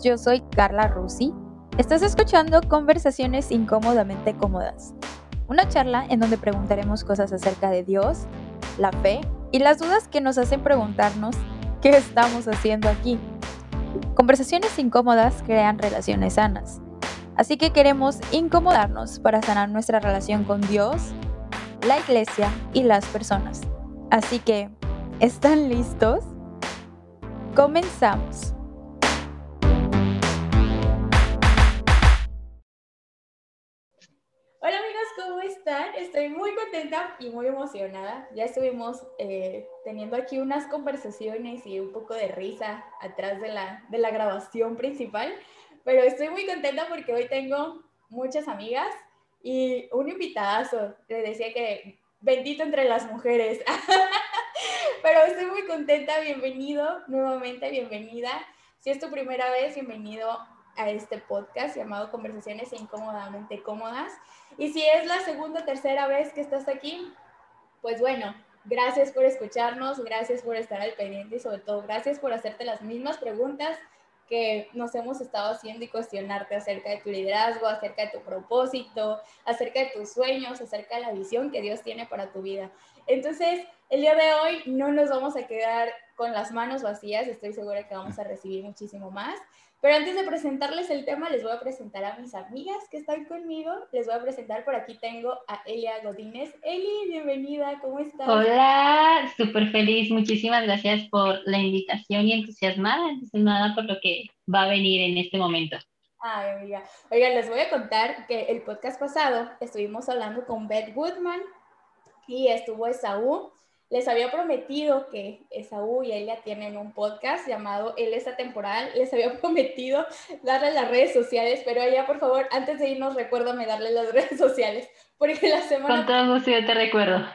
yo soy Carla Rusi. Estás escuchando Conversaciones Incómodamente Cómodas, una charla en donde preguntaremos cosas acerca de Dios, la fe y las dudas que nos hacen preguntarnos qué estamos haciendo aquí. Conversaciones incómodas crean relaciones sanas, así que queremos incomodarnos para sanar nuestra relación con Dios, la iglesia y las personas. Así que, ¿están listos? Comenzamos. Están? Estoy muy contenta y muy emocionada. Ya estuvimos eh, teniendo aquí unas conversaciones y un poco de risa atrás de la, de la grabación principal, pero estoy muy contenta porque hoy tengo muchas amigas y un invitadazo. Le decía que bendito entre las mujeres. pero estoy muy contenta. Bienvenido nuevamente, bienvenida. Si es tu primera vez, bienvenido a este podcast llamado Conversaciones Incómodamente Cómodas. Y si es la segunda o tercera vez que estás aquí, pues bueno, gracias por escucharnos, gracias por estar al pendiente y sobre todo gracias por hacerte las mismas preguntas que nos hemos estado haciendo y cuestionarte acerca de tu liderazgo, acerca de tu propósito, acerca de tus sueños, acerca de la visión que Dios tiene para tu vida. Entonces, el día de hoy no nos vamos a quedar con las manos vacías, estoy segura que vamos a recibir muchísimo más. Pero antes de presentarles el tema, les voy a presentar a mis amigas que están conmigo. Les voy a presentar, por aquí tengo a Elia Godínez. Eli, bienvenida, ¿cómo estás? Hola, súper feliz. Muchísimas gracias por la invitación y entusiasmada, entusiasmada por lo que va a venir en este momento. Ay, amiga. Oigan, les voy a contar que el podcast pasado estuvimos hablando con Beth Woodman y estuvo Esaú les había prometido que Esaú y ella tienen un podcast llamado Él es atemporal. Les había prometido darle las redes sociales, pero ella, por favor, antes de irnos, recuérdame darle las redes sociales, porque la semana... Con todo gusto, yo te recuerdo.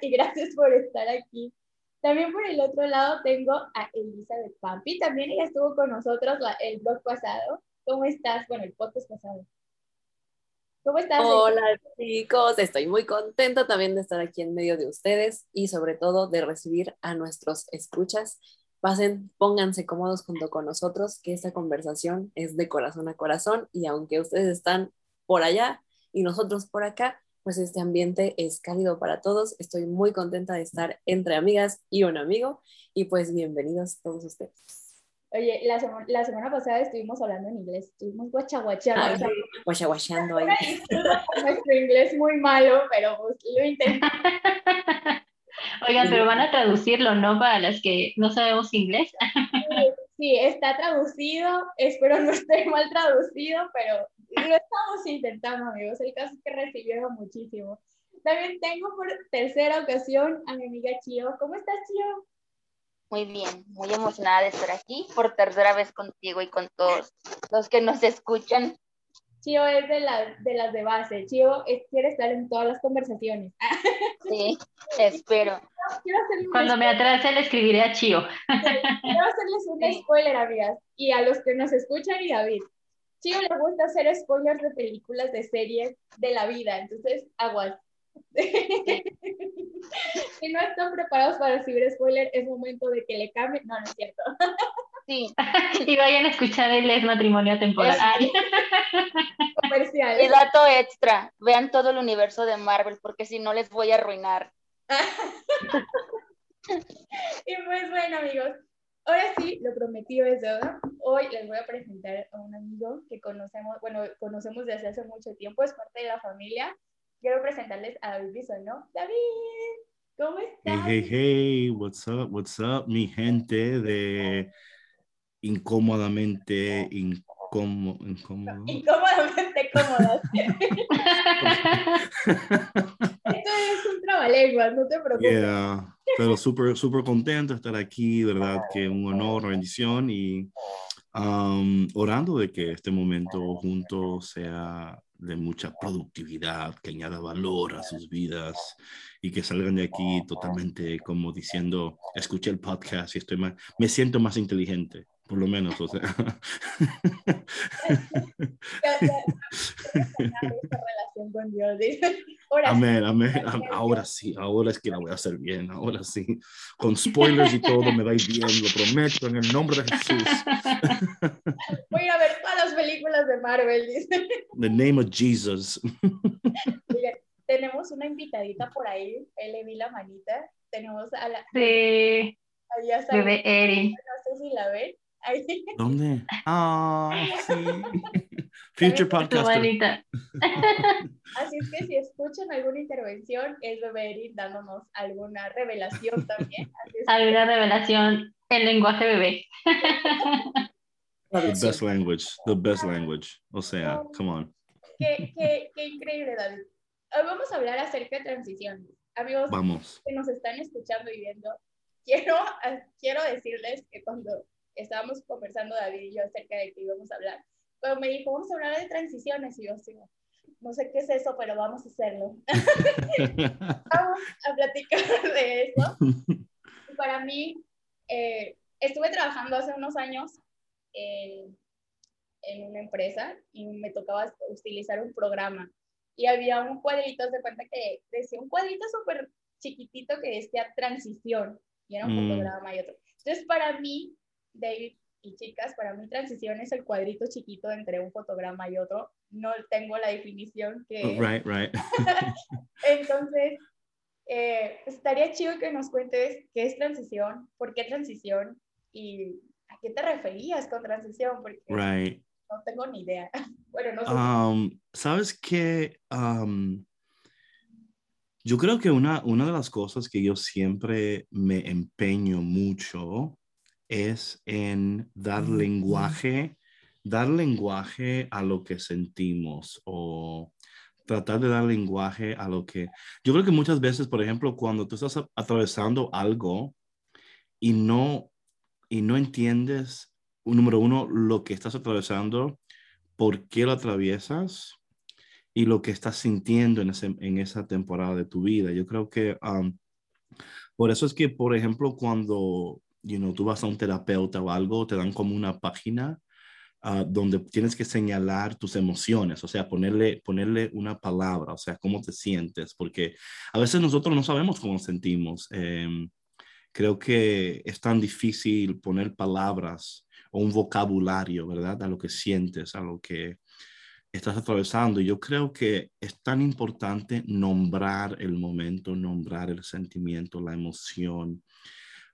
y gracias por estar aquí. También por el otro lado tengo a Elizabeth Pampi. También ella estuvo con nosotros el blog pasado. ¿Cómo estás? Bueno, el podcast pasado. ¿Cómo estás? Hola chicos, estoy muy contenta también de estar aquí en medio de ustedes y sobre todo de recibir a nuestros escuchas. Pasen, pónganse cómodos junto con nosotros, que esta conversación es de corazón a corazón y aunque ustedes están por allá y nosotros por acá, pues este ambiente es cálido para todos. Estoy muy contenta de estar entre amigas y un amigo y pues bienvenidos todos ustedes. Oye, la, la, semana pasada estuvimos hablando en inglés, estuvimos guachaguachando. guachaguachando ahí. Nuestro inglés muy malo, pero pues lo intentamos. Oigan, pero van a traducirlo, ¿no? Para las que no sabemos inglés. Sí, está traducido, espero no esté mal traducido, pero lo estamos intentando, amigos. El caso es que recibieron muchísimo. También tengo por tercera ocasión a mi amiga Chio. ¿Cómo estás, Chio? Muy bien, muy emocionada de estar aquí por tercera vez contigo y con todos los que nos escuchan. Chio es de, de las de base. Chio quiere estar en todas las conversaciones. Sí, espero. Cuando me atrase le escribiré a Chio. Quiero hacerles un spoiler, amigas, y a los que nos escuchan y David. Chio le gusta hacer spoilers de películas, de series, de la vida, entonces aguas. si no están preparados para recibir spoiler, es momento de que le cambien. No, no es cierto. Sí. y vayan a escuchar el Es Matrimonio Temporal. Comercial. Y dato extra, vean todo el universo de Marvel, porque si no les voy a arruinar. y pues bueno, amigos, ahora sí, lo prometido es deuda. Hoy les voy a presentar a un amigo que conocemos, bueno, conocemos desde hace mucho tiempo, es parte de la familia quiero presentarles a David ¿no? David, ¿cómo estás? Hey, hey, hey, what's up, what's up, mi gente de incómodamente incómodo. incómodo. Incómodamente cómodas. Esto es un trabalenguas, no te preocupes. Yeah, pero súper, súper contento de estar aquí, verdad que un honor, bendición y um, orando de que este momento juntos sea de mucha productividad, que añada valor a sus vidas y que salgan de aquí totalmente como diciendo, escuché el podcast y estoy más, me siento más inteligente, por lo menos, o sea. relación con Dios. Ahora sí. Amén, amén. am- Ahora sí, ahora es que la voy a hacer bien, ahora sí. Con spoilers y todo me va a ir bien, lo prometo, en el nombre de Jesús. Voy a ir a ver todas las películas de Marvel, dice. In the name of Jesus. Miren, tenemos una invitadita por ahí, ahí le vi la manita. Tenemos a la. Sí, salió, bebé Eri. no sé si la ven. ¿Dónde? Ah, sí. Future manita. Así es que si escuchan alguna intervención, es Bebé Erin dándonos alguna revelación también. Así es que Alguna revelación en lenguaje bebé. The best language, the best language. O sea, come on. qué, qué, qué increíble, David. Hoy vamos a hablar acerca de transiciones. Amigos Vamos. que nos están escuchando y viendo, quiero, quiero decirles que cuando estábamos conversando David y yo acerca de qué íbamos a hablar, pero me dijo, vamos a hablar de transiciones. Y yo, sí, no sé qué es eso, pero vamos a hacerlo. vamos a platicar de eso. Para mí, eh, estuve trabajando hace unos años en, en una empresa y me tocaba utilizar un programa. Y había un cuadrito, de cuenta que decía un cuadrito súper chiquitito que decía transición. Y era un Mm. fotograma y otro. Entonces, para mí, David y chicas, para mí transición es el cuadrito chiquito entre un fotograma y otro. No tengo la definición que... Right, right. Entonces, eh, estaría chido que nos cuentes qué es transición, por qué transición y a qué te referías con transición, porque Right. no tengo ni idea. Bueno, no sé. Um, ¿Sabes qué? Um, yo creo que una, una de las cosas que yo siempre me empeño mucho es en dar lenguaje, dar lenguaje a lo que sentimos o tratar de dar lenguaje a lo que... Yo creo que muchas veces, por ejemplo, cuando tú estás atravesando algo y no, y no entiendes, número uno, lo que estás atravesando, por qué lo atraviesas y lo que estás sintiendo en, ese- en esa temporada de tu vida. Yo creo que um, por eso es que, por ejemplo, cuando you know, tú vas a un terapeuta o algo, te dan como una página ah, donde tienes que señalar tus emociones, o sea, ponerle, ponerle una palabra, o sea, cómo te sientes, porque a veces nosotros no sabemos cómo nos sentimos. Em, creo que es tan difícil poner palabras o un vocabulario, ¿verdad? A lo que sientes, a lo que estás atravesando. Yo creo que es tan importante nombrar el momento, nombrar el sentimiento, la emoción,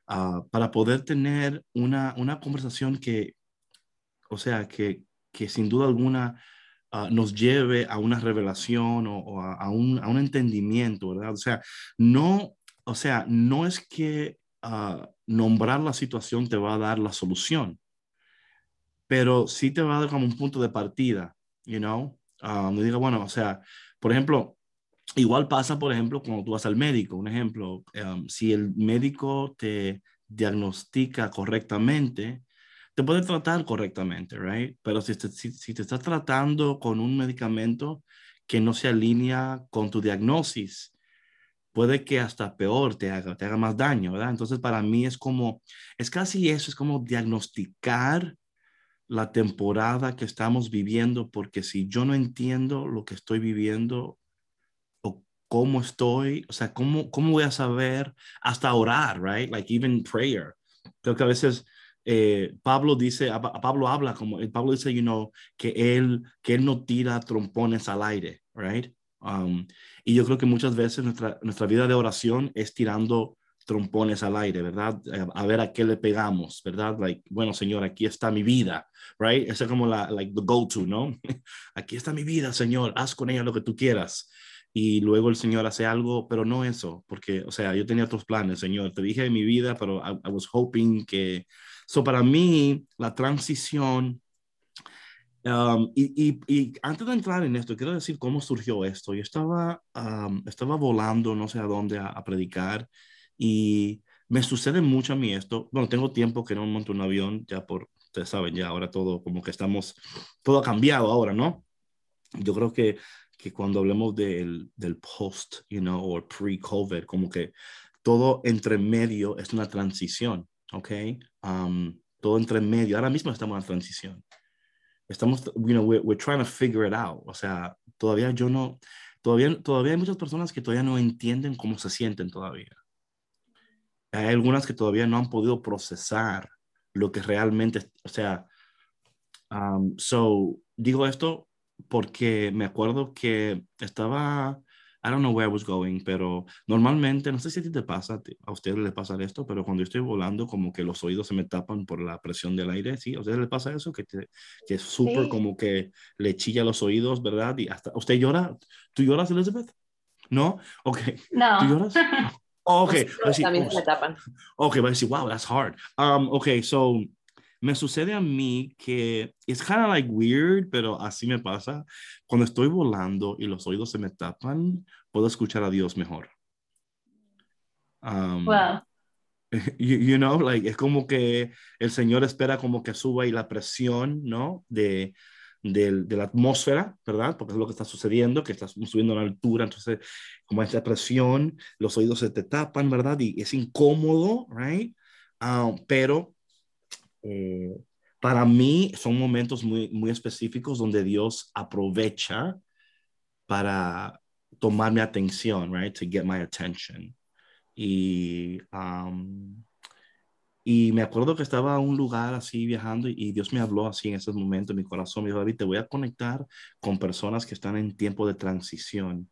ah, para poder tener una, una conversación que, o sea, que, que sin duda alguna ah, nos lleve a una revelación o, a, un, a un entendimiento, ¿verdad? O sea, no, o sea, no es que ah, nombrar la situación te va a dar la solución, pero sí te va a dar como un punto de partida, you know? Y diga, bueno, o sea, por ejemplo, igual pasa, por ejemplo, cuando tú vas al médico, un ejemplo, um, si el médico te diagnostica correctamente, te puede tratar correctamente, right? Pero si te, si, si te estás tratando con un medicamento que no se alinea con tu diagnosis, puede que hasta peor te haga, te haga más daño, ¿verdad? Entonces, para mí es como, es casi eso, es como diagnosticar la temporada que estamos viviendo, porque si yo no entiendo lo que estoy viviendo cómo estoy, o sea, cómo, cómo voy a saber hasta orar, right? Like even prayer. Creo que a veces eh, Pablo dice, a, a Pablo habla como, eh, Pablo dice, you know, que él, que él no tira trompones al aire, right? Um, y yo creo que muchas veces nuestra, nuestra vida de oración es tirando trompones al aire, ¿verdad? Eh, A ver a qué le pegamos, ¿verdad? Like, bueno, Señor, aquí está mi vida, right? Esa es como la, like, the go-to, ¿no? aquí está mi vida, Señor, haz con ella lo que tú quieras. Y luego el Señor hace algo, pero no eso, porque, o sea, yo tenía otros planes, Señor, te dije de mi vida, pero I, I was hoping que... So, para mí, la transición Um, y, y, y, antes de entrar en esto, quiero decir cómo surgió esto. Yo estaba, um, estaba volando no sé a dónde a, a, predicar y me sucede mucho a mí esto. Bueno, tengo tiempo que no monto un avión, ya por, ustedes saben, ya ahora todo como que estamos, todo ha cambiado ahora, ¿no? Yo creo que, que cuando hablemos del, del post, you know, o pre-COVID, como que todo entre medio es una transición, ¿ok? Um, todo entre medio, ahora mismo estamos en transición estamos, you know, we're, we're, trying to figure it out. O sea, todavía yo no, todavía, todavía hay muchas personas que todavía no entienden cómo se sienten todavía. Hay algunas que todavía no han podido procesar lo que realmente, o sea, um, so, digo esto porque me acuerdo que estaba I don't know where I was going, pero normalmente, no sé si a ti te pasa, a ustedes les pasa esto, pero cuando estoy volando, como que los oídos se me tapan por la presión del aire, ¿sí? ¿A ustedes les pasa eso? Que, te, que es súper como que le chilla los oídos, ¿verdad? Y hasta, ¿usted llora? ¿Tú lloras, Elizabeth? ¿No? Ok. No. ¿Tú lloras? Oh, ok. También se me tapan. Ok, va a decir, wow, that's hard. Um, ok, so me sucede a mí que es kind of like weird, pero así me pasa. Cuando estoy volando y los oídos se me tapan, puedo escuchar a Dios mejor. Um, wow. You, you, know, like, es como que el Señor espera como que suba y la presión, ¿no? De, de, de, la atmósfera, ¿verdad? Porque es lo que está sucediendo, que estás subiendo a la altura, entonces como esa presión, los oídos se te tapan, ¿verdad? Y es incómodo, right? Um, pero eh, para mí son momentos muy, muy específicos donde Dios aprovecha para tomar mi atención, right? To get my attention. Y, um, y me acuerdo que estaba en un lugar así viajando y, Dios me habló así en ese momento, en mi corazón me dijo, David, te voy a conectar con personas que están en tiempo de transición.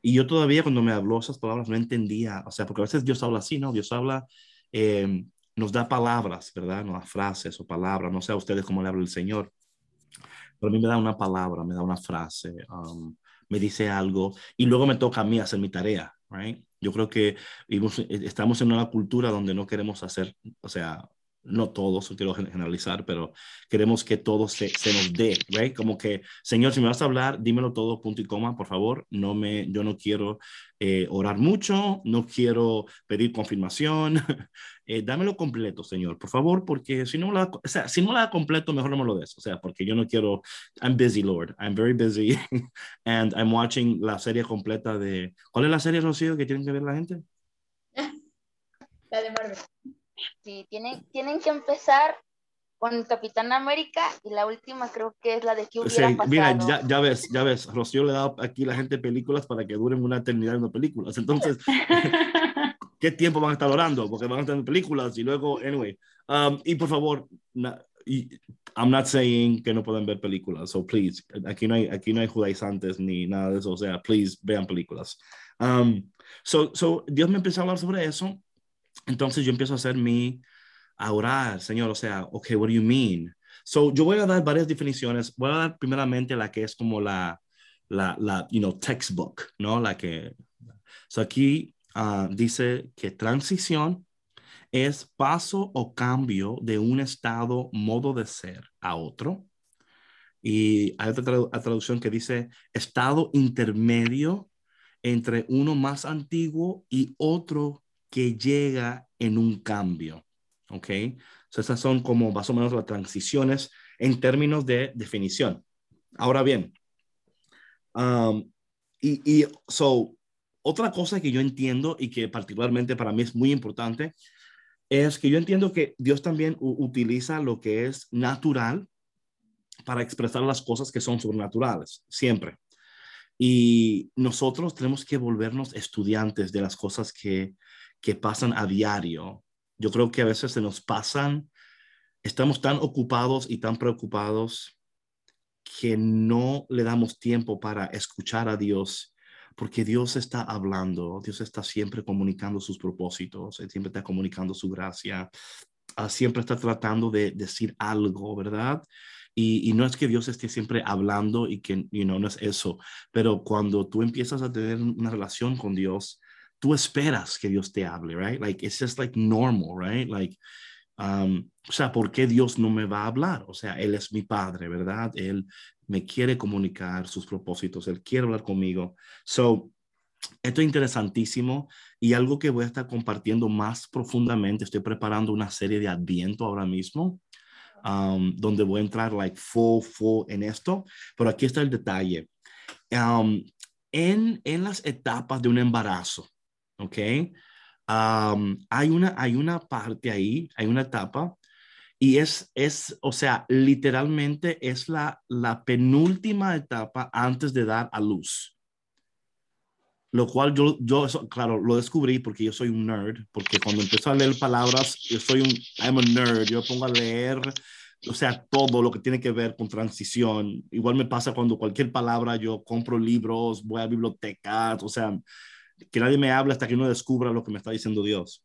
Y yo todavía cuando me habló esas palabras no entendía, o sea, porque a veces Dios habla así, ¿no? Dios habla eh, nos da palabras, ¿verdad? No frases o palabras, no sé a ustedes cómo le habla el Señor, pero a mí me da una palabra, me da una frase, um, me dice algo y luego me toca a mí hacer mi tarea, right? Yo creo que estamos en una cultura donde no queremos hacer, o sea, no todos, quiero generalizar, pero queremos que todo se, nos dé, right? Como que, Señor, si me vas a hablar, dímelo todo, punto y coma, por favor. No me, yo no quiero eh, orar mucho, no quiero pedir confirmación. eh, dámelo completo, Señor, por favor, porque si no la, o sea, si no la completo, mejor no me lo des. O sea, porque yo no quiero, I'm busy, Lord, I'm very busy, and I'm watching la serie completa de, ¿cuál es la serie, Rocío, que tienen que ver la gente? La de Marvel. Sí, tienen, tienen que empezar con Capitán América y la última creo que es la de que hubiera sí, pasado. Mira, ya, ya, ves, ya ves, Rocío le dado aquí a la gente películas para que duren una eternidad en películas. Entonces, ¿qué tiempo van a estar orando? Porque van a estar en películas y luego, anyway. Um, y por favor, na, y, I'm not saying que no pueden ver películas, so please, aquí no hay, aquí no hay judaizantes ni nada de eso, o sea, please, vean películas. Um, so, so, Dios me empezó a hablar sobre eso entonces yo empiezo a hacer mi, a orar, Señor, o sea, ok, what do you mean? So yo voy a dar varias definiciones. Voy a dar primeramente la que es como la, la, la you know, textbook, ¿no? La que, so aquí uh, dice que transición es paso o cambio de un estado, modo de ser a otro. Y hay otra tradu traducción que dice estado intermedio entre uno más antiguo y otro que llega en un cambio. ¿Ok? So, esas son como más o menos las transiciones en términos de definición. Ahora bien, um, y, y so, otra cosa que yo entiendo y que particularmente para mí es muy importante es que yo entiendo que Dios también utiliza lo que es natural para expresar las cosas que son sobrenaturales, siempre. Y nosotros tenemos que volvernos estudiantes de las cosas que, que pasan a diario. Yo creo que a veces se nos pasan, estamos tan ocupados y tan preocupados que no le damos tiempo para escuchar a Dios, porque Dios está hablando, Dios está siempre comunicando sus propósitos, Él siempre está comunicando su gracia, uh, siempre está tratando de decir algo, ¿verdad? Y, y, no es que Dios esté siempre hablando y que you know, no es eso, pero cuando tú empiezas a tener una relación con Dios, tú esperas que Dios te hable, right? Like, it's just like normal, right? Like, um, o sea, ¿por qué Dios no me va a hablar? O sea, Él es mi padre, ¿verdad? Él me quiere comunicar sus propósitos, Él quiere hablar conmigo. So, esto es interesantísimo y algo que voy a estar compartiendo más profundamente. Estoy preparando una serie de Adviento ahora mismo, um, donde voy a entrar like full, full en esto, pero aquí está el detalle. Um, en, en las etapas de un embarazo, ¿ok? Um, hay, una, hay una parte ahí, hay una etapa, y es, es o sea, literalmente es la, la penúltima etapa antes de dar a luz. lo cual yo, yo eso, claro, lo descubrí porque yo soy un nerd, porque cuando empiezo a leer palabras, yo soy un, I'm a nerd, yo pongo a leer, o sea, todo lo que tiene que ver con transición. Igual me pasa cuando cualquier palabra, yo compro libros, voy a bibliotecas, o sea, que nadie me hable hasta que uno descubra lo que me está diciendo Dios.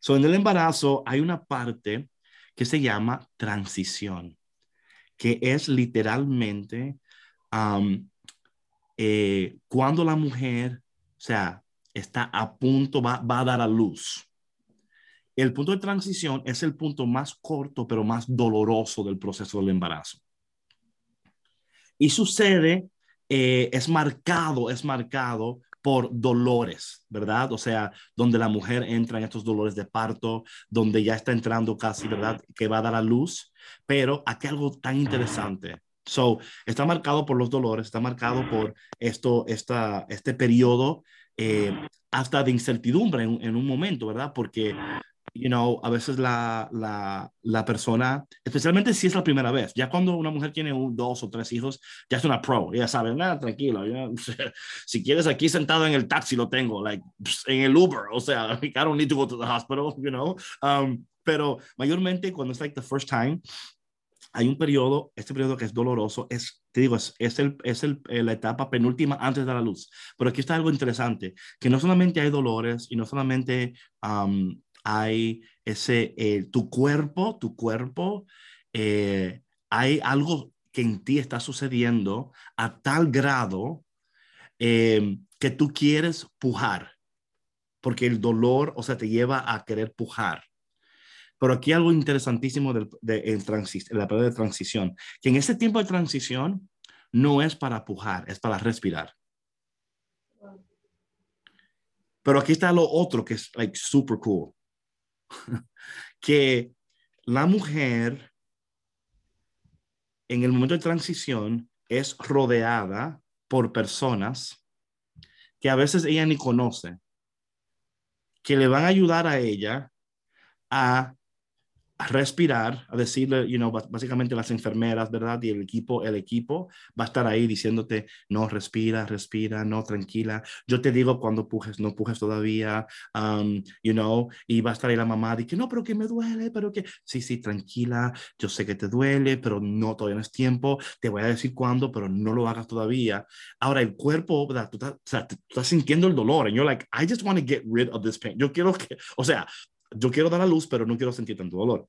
So, en el embarazo hay una parte que se llama transición, que es literalmente eh, cuando la mujer o sea, está a punto, va, va a dar a luz. El punto de transición es el punto más corto, pero más doloroso del proceso del embarazo. Y sucede, eh, es marcado, es marcado por dolores, ¿verdad? O sea, donde la mujer entra en estos dolores de parto, donde ya está entrando casi, ¿verdad? Que va a dar a luz. Pero aquí algo tan interesante. So, está marcado por los dolores, está marcado por esto, esta, este periodo eh, hasta de incertidumbre en, en, un momento, ¿verdad? Porque, you know, a veces la, la, la, persona, especialmente si es la primera vez, ya cuando una mujer tiene un, dos o tres hijos, ya es una pro, ya sabe, nada, tranquilo, ya, si quieres aquí sentado en el taxi lo tengo, like, en el Uber, o sea, I don't need to go to the hospital, you know, um, pero mayormente cuando es like the first time, hay un periodo, este periodo que es doloroso, es, te digo, es, es, el, es el, eh, la etapa penúltima antes de la luz. Pero aquí está algo interesante, que no solamente hay dolores y no solamente hay ese, eh, tu cuerpo, tu cuerpo, eh, hay algo que en ti está sucediendo a tal grado que tú quieres pujar, porque el dolor, o sea, te lleva a querer pujar. Pero aquí algo interesantísimo de, en, la palabra de transición, que en ese tiempo de transición no es para pujar, es para respirar. Pero aquí está lo otro que es like super cool. que la mujer en el momento de transición es rodeada por personas que a veces ella ni conoce, que le van a ayudar a ella a a respirar, a decirle, you know, básicamente las enfermeras, ¿verdad? Y el equipo, el equipo va a estar ahí diciéndote, no, respira, respira, no, tranquila. Yo te digo cuando pujes, no pujes todavía, um, you know, y va a estar ahí la mamá, y que no, pero que me duele, pero que, sí, sí, tranquila, yo sé que te duele, pero no, todavía no es tiempo, te voy a decir cuándo, pero no lo hagas todavía. Ahora, el cuerpo, ¿verdad? Tú estás, tú estás sintiendo el dolor, y you're like, I just want to get rid of this pain. Yo quiero que, o sea, yo quiero dar a luz, pero no quiero sentir tanto dolor.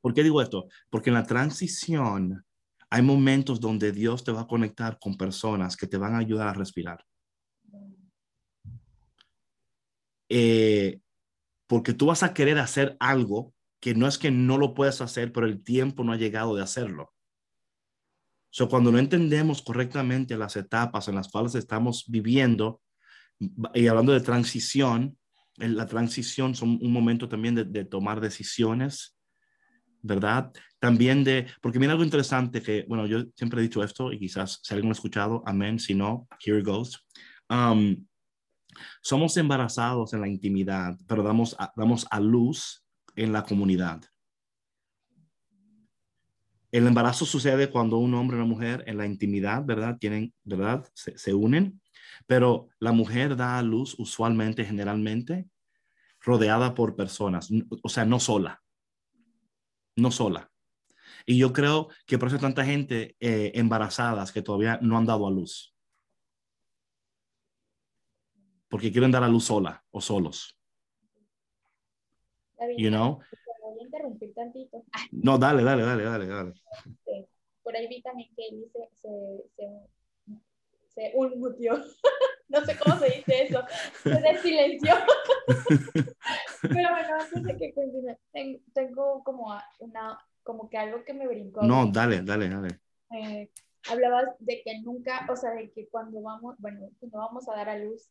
¿Por qué digo esto? Porque en la transición hay momentos donde Dios te va a conectar con personas que te van a ayudar a respirar. Eh, porque tú vas a querer hacer algo que no es que no lo puedas hacer, pero el tiempo no ha llegado de hacerlo. So, cuando no entendemos correctamente las etapas en las cuales estamos viviendo, y hablando de transición, la transición son un momento también de, tomar decisiones, ¿verdad? También de, porque mira algo interesante que, bueno, yo siempre he dicho esto y quizás si alguien ha escuchado, amén, si no, here goes. Um, somos embarazados en la intimidad, pero damos a, damos a luz en la comunidad. El embarazo sucede cuando un hombre y una mujer en la intimidad, ¿verdad? Tienen, ¿verdad? Se, se unen pero la mujer da a luz usualmente, generalmente, rodeada por personas, o sea, no sola, no sola. Y yo creo que por eso hay tanta gente eh, embarazadas que todavía no han dado a luz. Porque quieren dar a luz sola o solos. you know? Voy a interrumpir tantito. No, dale, dale, dale, dale, dale. Por ahí vi también que él se, se se unmutió. no sé cómo se dice eso. Se silencio Pero bueno, antes de que continúe, tengo como una, como que algo que me brincó. No, dale, dale, dale. Eh, hablabas de que nunca, o sea, de que cuando vamos, bueno, cuando vamos a dar a luz,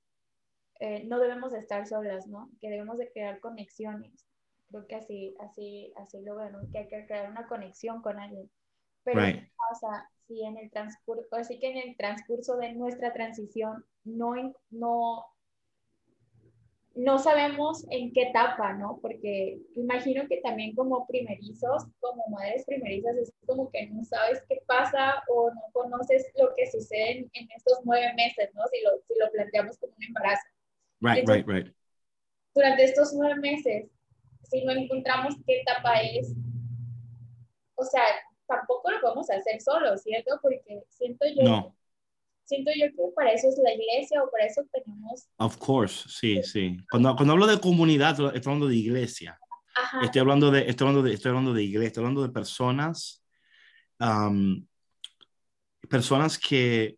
eh, no debemos de estar solas, ¿no? Que debemos de crear conexiones. Creo que así, así, así lo veo, ¿no? Que hay que crear una conexión con alguien. Pero ¿qué pasa si en el transcurso, así que en el transcurso de nuestra transición no, no, no sabemos en qué etapa, ¿no? Porque imagino que también como primerizos, como madres primerizas, es como que no sabes qué pasa o no conoces lo que sucede en, estos nueve meses, ¿no? Si lo, si lo planteamos como un embarazo. Right, right, right. Durante estos nueve meses, si no encontramos qué etapa es, o sea, tampoco lo podemos hacer solos, ¿cierto? Porque siento yo No, siento yo que para eso es la iglesia o para eso tenemos... of course, sí, sí. Cuando, cuando hablo de comunidad, estoy hablando de iglesia. Ajá, Estoy hablando de, estoy hablando de, estoy hablando de iglesia, estoy hablando de personas, um, personas que,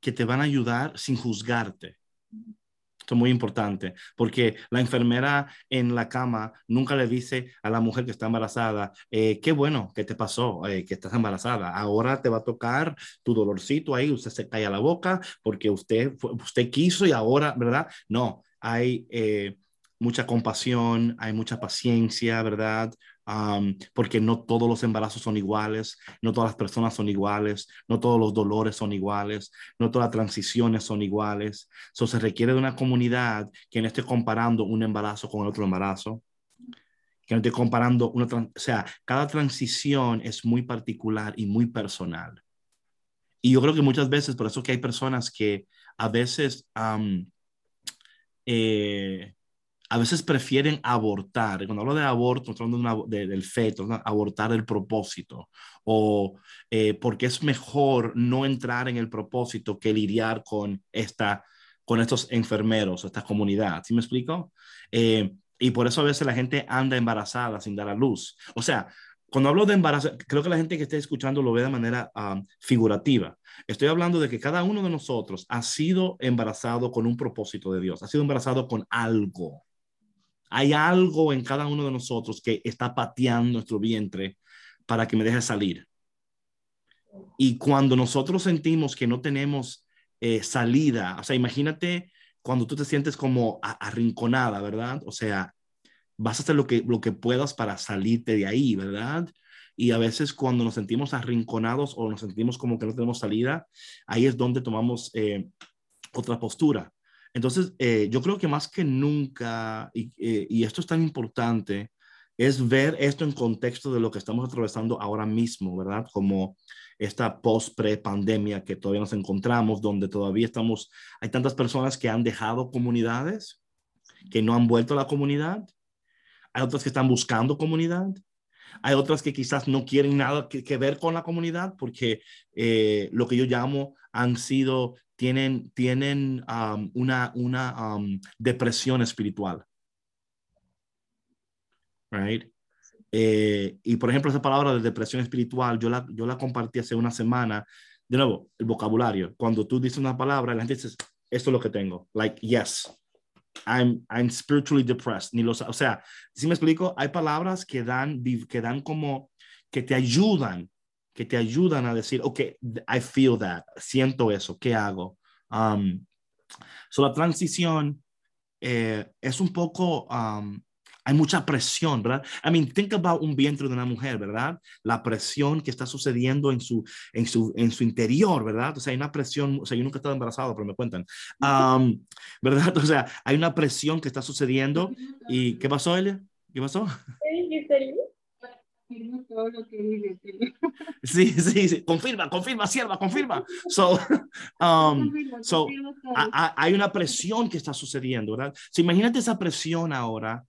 que te van a ayudar sin juzgarte. Esto es muy importante, porque la enfermera en la cama nunca le dice a la mujer que está embarazada, eh, qué bueno que te pasó, eh, que estás embarazada. Ahora te va a tocar tu dolorcito ahí, usted se cae a la boca porque usted, usted quiso y ahora, ¿verdad? No, hay eh, mucha compasión, hay mucha paciencia, ¿verdad? Am, porque no todos los embarazos son iguales, no todas las personas son iguales, no todos los dolores son iguales, no todas las transiciones son iguales. So, se requiere de una comunidad que no esté comparando un embarazo con el otro embarazo, que no esté comparando una, o sea, cada transición es muy particular y muy personal. Y yo creo que muchas veces, por eso que hay personas que a veces, am, eh, a veces prefieren abortar. Cuando hablo de aborto, estoy hablando de una- de- del feto, ¿no? abortar el propósito, o eh, porque es mejor no entrar en el propósito que lidiar con esta, con estos enfermeros, esta comunidad. ¿Sí me explico? Eh, y por eso a veces la gente anda embarazada sin dar a luz. O sea, cuando hablo de embarazo, creo que la gente que esté escuchando lo ve de manera ah, figurativa. Estoy hablando de que cada uno de nosotros ha sido embarazado con un propósito de Dios, ha sido embarazado con algo. Hay algo en cada uno de nosotros que está pateando nuestro vientre para que me deje salir. Y cuando nosotros sentimos que no tenemos eh, salida, o sea, imagínate cuando tú te sientes como arrinconada, ¿verdad? O sea, vas a hacer lo que, lo que puedas para salirte de ahí, ¿verdad? Y a veces cuando nos sentimos arrinconados o nos sentimos como que no tenemos salida, ahí es donde tomamos eh, otra postura. Entonces, eh, yo creo que más que nunca, y, eh, y esto es tan importante, es ver esto en contexto de lo que estamos atravesando ahora mismo, ¿verdad? Como esta post-pre-pandemia que todavía nos encontramos, donde todavía estamos, hay tantas personas que han dejado comunidades, que no han vuelto a la comunidad, hay otras que están buscando comunidad, hay otras que quizás no quieren nada que, que ver con la comunidad porque eh, lo que yo llamo han sido, tienen, tienen una, una depresión espiritual. Right? Eh, y por ejemplo, esa palabra de depresión espiritual, yo la, yo la compartí hace una semana. De nuevo, el vocabulario. Cuando tú dices una palabra, la gente dice, esto es lo que tengo. Like, yes, I'm, I'm spiritually depressed. Ni los, o sea, si me explico, hay palabras que dan, que dan como, que te ayudan, que te ayudan a decir, ok, I feel that, siento eso, ¿qué hago? Um, so la transición eh, es un poco, um, hay mucha presión, ¿verdad? I mean, think about un vientre de una mujer, ¿verdad? La presión que está sucediendo en su, en su, en su interior, ¿verdad? O sea, hay una presión, o sea, yo nunca he estado embarazado, pero me cuentan, um, ¿verdad? O sea, hay una presión que está sucediendo. ¿Y qué pasó, Elia? ¿Qué pasó? ¿Qué? Confirmo todo lo que dices. Sí, sí, sí, confirma, confirma, sierva, confirma. So, um, so, a- a- hay una presión que está sucediendo, ¿verdad? So, imagínate esa presión ahora.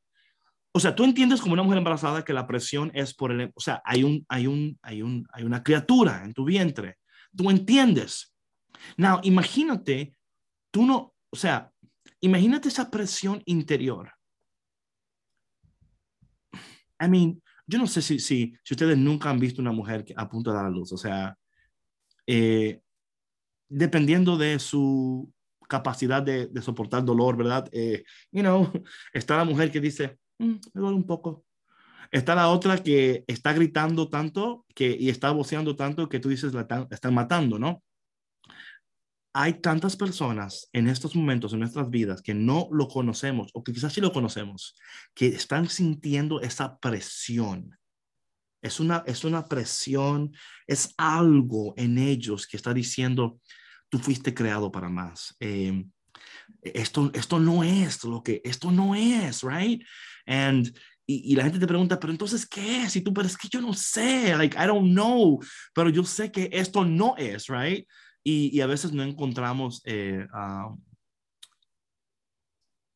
O sea, tú entiendes como una mujer embarazada que la presión es por el, o sea, hay un, hay un, hay un, hay una criatura en tu vientre. Tú entiendes. Now, imagínate, tú no, o sea, imagínate esa presión interior. I mean, yo no sé si, si, ustedes nunca han visto una mujer que- a punto de dar a luz, o sea, eh, dependiendo de su capacidad de, soportar dolor, ¿verdad? Eh, you está la mujer que dice, "Mm, me duele un poco. Está la otra que está gritando tanto que, y está voceando tanto que tú dices, la están matando, ¿no? Hay tantas personas en estos momentos en nuestras vidas que no lo conocemos o que quizás sí lo conocemos, que están sintiendo esa presión. Es una, es una presión, es algo en ellos que está diciendo, tú fuiste creado para más. Eh, esto, esto no es lo que, esto no es, right? And, y, y, la gente te pregunta, pero entonces, ¿qué es? Y tú, pero es que yo no sé, like, I don't know, pero yo sé que esto no es, right? Y, a veces no encontramos eh, uh,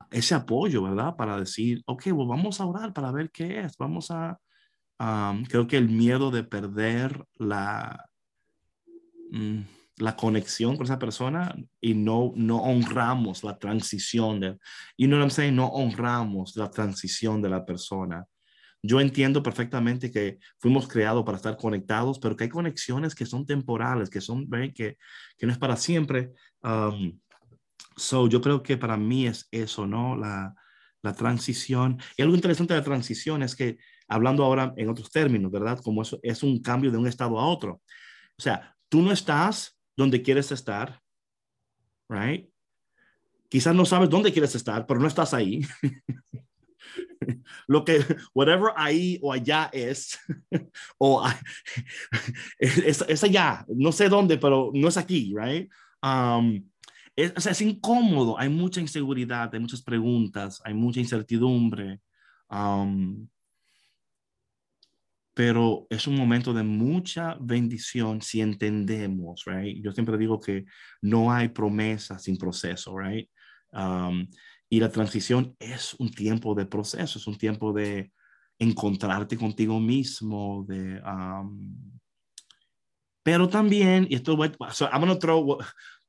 ese apoyo, ¿verdad? Para decir, ok, well, vamos a orar para ver qué es, vamos a, um, creo que el miedo de perder la... Mm, la conexión con esa persona y no, no honramos la transición de, you know what I'm saying? No honramos la transición de la persona. Yo entiendo perfectamente que fuimos creados para estar conectados, pero que hay conexiones que son temporales, que son, que, que no es para siempre. Um, so, yo creo que para mí es eso, ¿no? La, la transición. Y algo interesante de la transición es que, hablando ahora en otros términos, ¿verdad? Como eso es un cambio de un estado a otro. O sea, tú no estás donde quieres estar, right? Quizás no sabes dónde quieres estar, pero no estás ahí. Lo que, whatever ahí o allá es, o es, es, allá, no sé dónde, pero no es aquí, right? Um, es, o sea, es incómodo, hay mucha inseguridad, hay muchas preguntas, hay mucha incertidumbre. Um, pero es un momento de mucha bendición si entendemos, right? Yo siempre digo que no hay promesa sin proceso, right? Um, y la transición es un tiempo de proceso, es un tiempo de encontrarte contigo mismo, de... Um, pero también, y esto voy, so I'm gonna throw,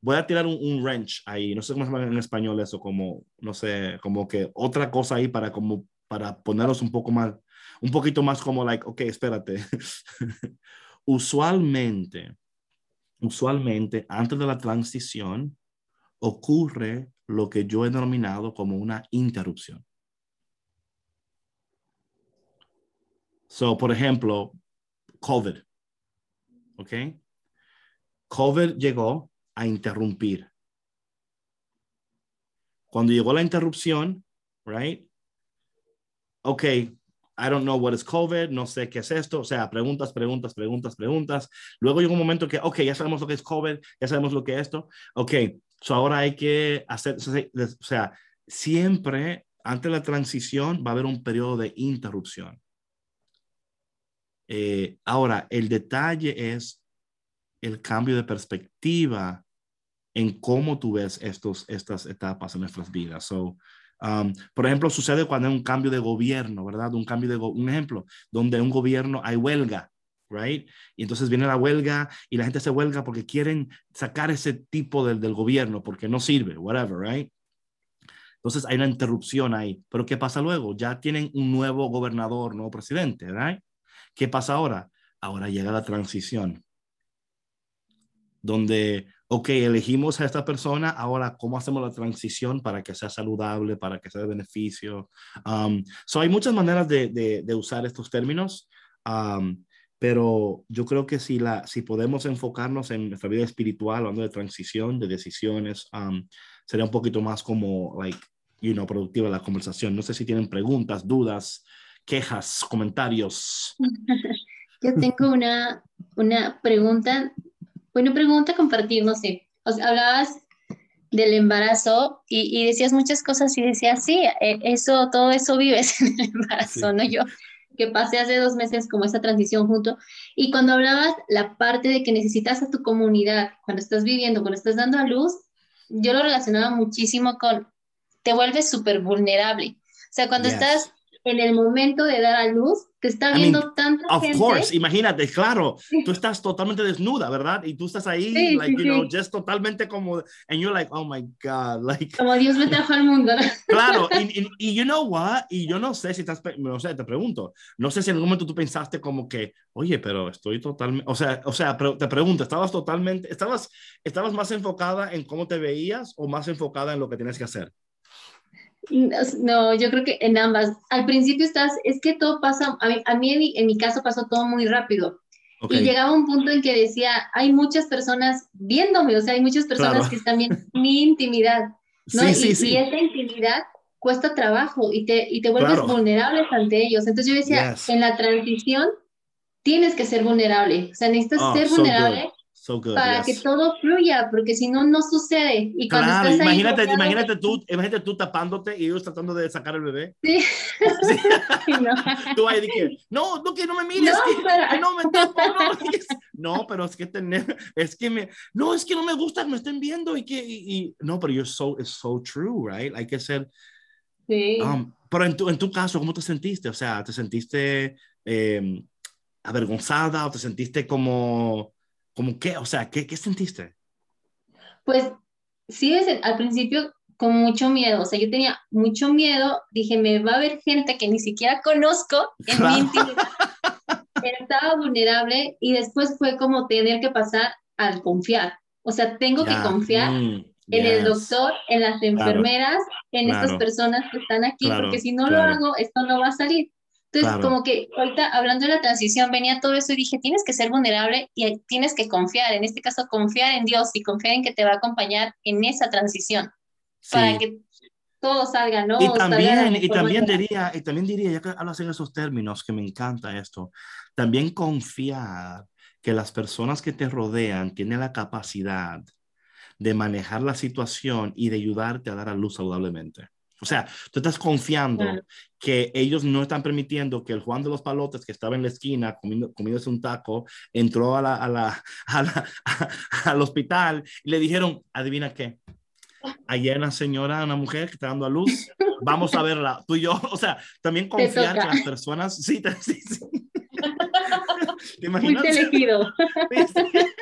voy a tirar un, un, wrench ahí, no sé cómo se llama en español eso, como, no sé, como que otra cosa ahí para como, para ponernos un poco más un poquito más como, like, ok, espérate. usualmente, usualmente, antes de la transición, ocurre lo que yo he denominado como una interrupción. So, por ejemplo, COVID. ¿Ok? COVID llegó a interrumpir. Cuando llegó la interrupción, right? Ok, I don't know what is COVID, no sé qué es esto, o sea, preguntas, preguntas, preguntas, preguntas. Luego llega un momento que, ok, ya sabemos lo que es COVID, ya sabemos lo que es esto, ok, so ahora hay que hacer, o sea, siempre antes de la transición va a haber un periodo de interrupción. Eh, ahora, el detalle es el cambio de perspectiva en cómo tú ves estos, estas etapas en nuestras vidas. So, Um, por ejemplo, sucede cuando hay un cambio de gobierno, ¿verdad? Un cambio de, un ejemplo, donde un gobierno hay huelga, right? Y entonces viene la huelga y la gente se huelga porque quieren sacar ese tipo del, del gobierno porque no sirve, whatever, right? Entonces hay una interrupción ahí. Pero ¿qué pasa luego? Ya tienen un nuevo gobernador, nuevo presidente, right? ¿Qué pasa ahora? Ahora llega la transición, donde ok, elegimos a esta persona, ahora cómo hacemos la transición para que sea saludable, para que sea de beneficio. Um, so hay muchas maneras de, de, usar estos términos, um, pero yo creo que si, la, si podemos enfocarnos en nuestra vida espiritual, hablando de transición, de decisiones, um, sería un poquito más como, like, you know, productiva la conversación. No sé si tienen preguntas, dudas, quejas, comentarios. Yo tengo una, una pregunta bueno, pregunta compartir, no sé, o sea, hablabas del embarazo y, y, decías muchas cosas y decías, sí, eh, eso, todo eso vives en el embarazo, ¿no? Yo que pasé hace dos meses como esa transición junto y cuando hablabas la parte de que necesitas a tu comunidad, cuando estás viviendo, cuando estás dando a luz, yo lo relacionaba muchísimo con, te vuelves súper vulnerable. O sea, cuando estás en el momento de dar a luz, te está viendo tanta of gente. Of course, imagínate, claro, tú estás totalmente desnuda, ¿verdad? Y tú estás ahí, sí, like, sí, you know, just totalmente como, and you're like, oh my God, like. Como Dios me trajo al mundo. claro, y, y, y, you know what, y yo no sé si estás, no sé, te pregunto, no sé si en algún momento tú pensaste como que, oye, pero estoy totalmente, o sea, o sea, pero te pregunto, ¿estabas totalmente, estabas, estabas más enfocada en cómo te veías o más enfocada en lo que tienes que hacer? No, yo creo que en ambas. Al principio estás, es que todo pasa, a mí, a mí en, mi, caso pasó todo muy rápido. Y llegaba un punto en que decía, hay muchas personas viéndome, o sea, hay muchas personas que están viendo mi intimidad, ¿no? Sí, y, sí, y, esa intimidad cuesta trabajo y te, y te vuelves vulnerable ante ellos. Entonces yo decía, en la transición tienes que ser vulnerable, o sea, necesitas oh, ser vulnerable So good. para yes. que todo fluya, porque si no, no sucede. Y cuando Claro, estás ahí imagínate, imagínate tú, imagínate tú tapándote y ellos tratando de sacar el bebé. Sí. no. Tú ahí que, no, no, que no me mires, No, que, pero- que no me tapo, no. Es- No, pero es que tener, es que me, no, es que no me gusta que me estén viendo y que, y, y- no, pero you're so, it's so true, right? Hay que ser, Sí. um, pero en tu, en tu caso, ¿cómo te sentiste? O sea, ¿te sentiste eh, avergonzada o te sentiste como, como qué? O sea, ¿qué, qué sentiste? Pues sí, desde, al principio con mucho miedo, o sea, yo tenía mucho miedo, dije, me va a haber gente que ni siquiera conozco en Claro. mi intimidad, estaba vulnerable y después fue como tener que pasar al confiar, o sea, tengo Ya, que confiar mm, en el yes. doctor, en las enfermeras, en estas claro. personas que están aquí, Claro, porque si no claro. lo hago, esto no va a salir. Entonces, Claro. como que ahorita hablando de la transición, venía todo eso y dije, tienes que ser vulnerable y tienes que confiar, en este caso, confiar en Dios y confiar en que te va a acompañar en esa transición para que todo salga, ¿no? Y también, y también diría, y también diría, ya que hablas en esos términos, que me encanta esto, también confiar que las personas que te rodean tienen la capacidad de manejar la situación y de ayudarte a dar a luz saludablemente. O sea, tú estás confiando Claro. que ellos no están permitiendo que el Juan de los Palotes que estaba en la esquina comiendo, comiéndose un taco entró a la, a la, a la- al hospital y le dijeron, adivina qué, hay una señora, una mujer que está dando a luz. Vamos a verla, tú y yo. O sea, también confiar que las personas. Sí, sí, sí. ¿Te Muy imaginas? elegido.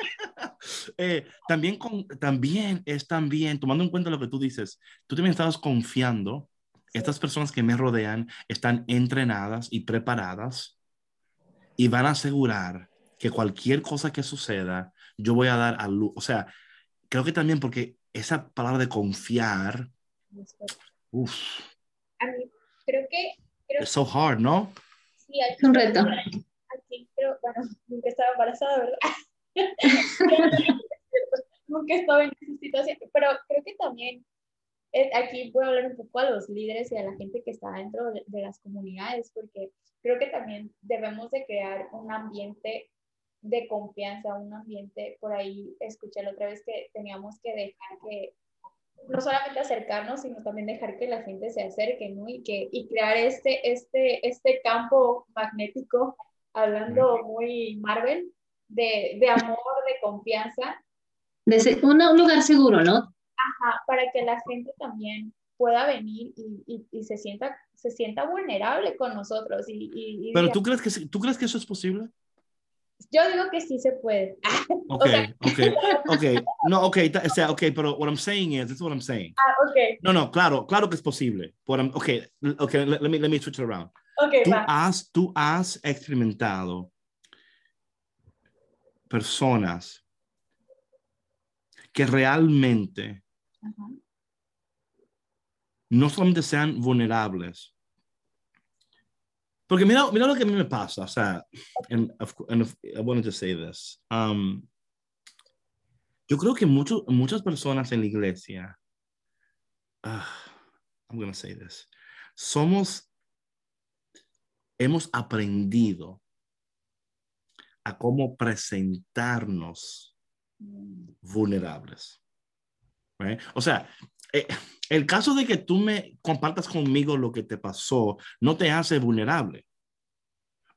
Eh, también, con, también es también, tomando en cuenta lo que tú dices, tú también estabas confiando, estas personas que me rodean están entrenadas y preparadas y van a asegurar que cualquier cosa que suceda, yo voy a dar a luz. O sea, creo que también porque esa palabra de confiar, uff, A mí, creo que, creo so hard, ¿no? sí, Es un reto. Creo, bueno, nunca estaba embarazada, ¿verdad? nunca estaba en esa situación, pero creo que también eh, aquí voy a hablar un poco a los líderes y a la gente que está dentro de, de las comunidades, porque creo que también debemos de crear un ambiente de confianza, un ambiente, por ahí escuché la otra vez que teníamos que dejar que, no solamente acercarnos, sino también dejar que la gente se acerque, ¿no? Y, que, y crear este, este, este campo magnético, hablando muy Marvel, de, de amor, de confianza, De ser- una- un lugar seguro, ¿no? Ajá, para que la gente también pueda venir y, y, y se, sienta, se sienta vulnerable con nosotros. Y, y- y Pero diga, tú crees que, tú crees que eso es posible? yo digo que sí se puede. Ok, sea- ok, ok. No, ok, ta- o sea, ok, pero what I'm saying is, this is what I'm saying. Ah, ok, No, no, claro, claro que es posible. What I'm- ok, l- ok, let, let me, let me switch it around. Ok, Tú va. has, tú has experimentado personas que realmente Ajá. no solamente sean vulnerables. Porque mira, mira lo que a mí me pasa, o sea, and, of and of- I wanted to say this. Um, yo creo que mucho, muchas personas en la iglesia, ah, I'm going to say this, somos, hemos aprendido a cómo presentarnos vulnerables. O sea, eh, el caso de que tú me compartas conmigo lo que te pasó no te hace vulnerable.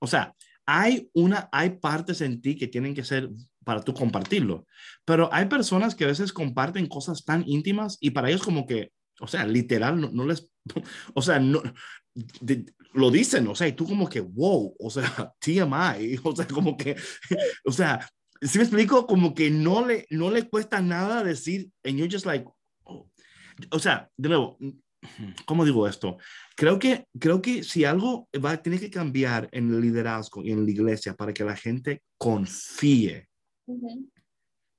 O sea, hay una, hay partes en ti que tienen que ser para tú compartirlo, pero hay personas que a veces comparten cosas tan íntimas y para ellos como que, o sea, literal, no, les, o sea, no, lo dicen, o sea, y tú como que, wow, o sea, TMI, o sea, como que, o sea, si me explico, como que no le, no le cuesta nada decir, and you're just like, oh. o sea, de nuevo, ¿cómo digo esto? Creo que, creo que si algo va, tiene que cambiar en el liderazgo y en la iglesia para que la gente confíe, Ujú,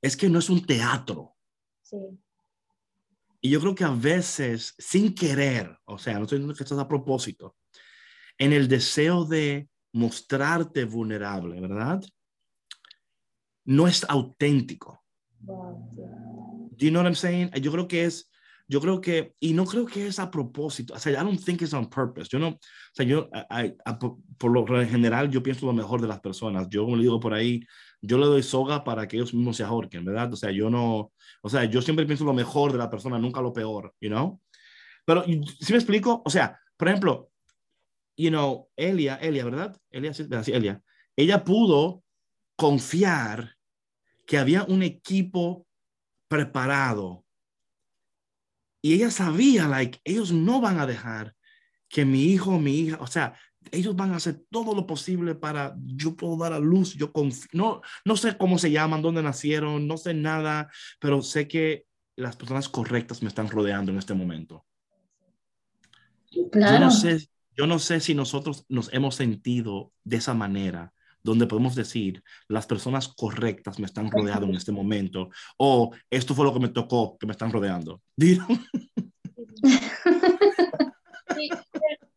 es que no es un teatro. Sí, Y yo creo que a veces, sin querer, o sea, no estoy diciendo que esto es a propósito, en el deseo de mostrarte vulnerable, ¿verdad? No es auténtico. sí. Do you know what I'm saying? Yo creo que es, yo creo que, y no creo que es a propósito. O sea, I don't think it's on purpose. Yo no, o sea, yo, I- I- a- por lo general, yo pienso lo mejor de las personas. Yo, como le digo por ahí, yo le doy soga para que ellos mismos se ahorquen, ¿verdad? O sea, yo no, o sea, yo siempre pienso lo mejor de la persona, nunca lo peor, you know? Pero, si me explico? O sea, por ejemplo, you know, Elia, Elia, ¿verdad? Elia, sí, Elia. Ella pudo confiar que había un equipo preparado. Y ella sabía, like, ellos no van a dejar que mi hijo mi hija, o sea, ellos van a hacer todo lo posible para yo puedo dar a luz, yo confío, no, no sé cómo se llaman, dónde nacieron, no sé nada, pero sé que las personas correctas me están rodeando en este momento. Yo no sé, yo no sé si nosotros nos hemos sentido de esa manera, donde podemos decir, las personas correctas me están rodeando en este momento, o esto fue lo que me tocó, que me están rodeando.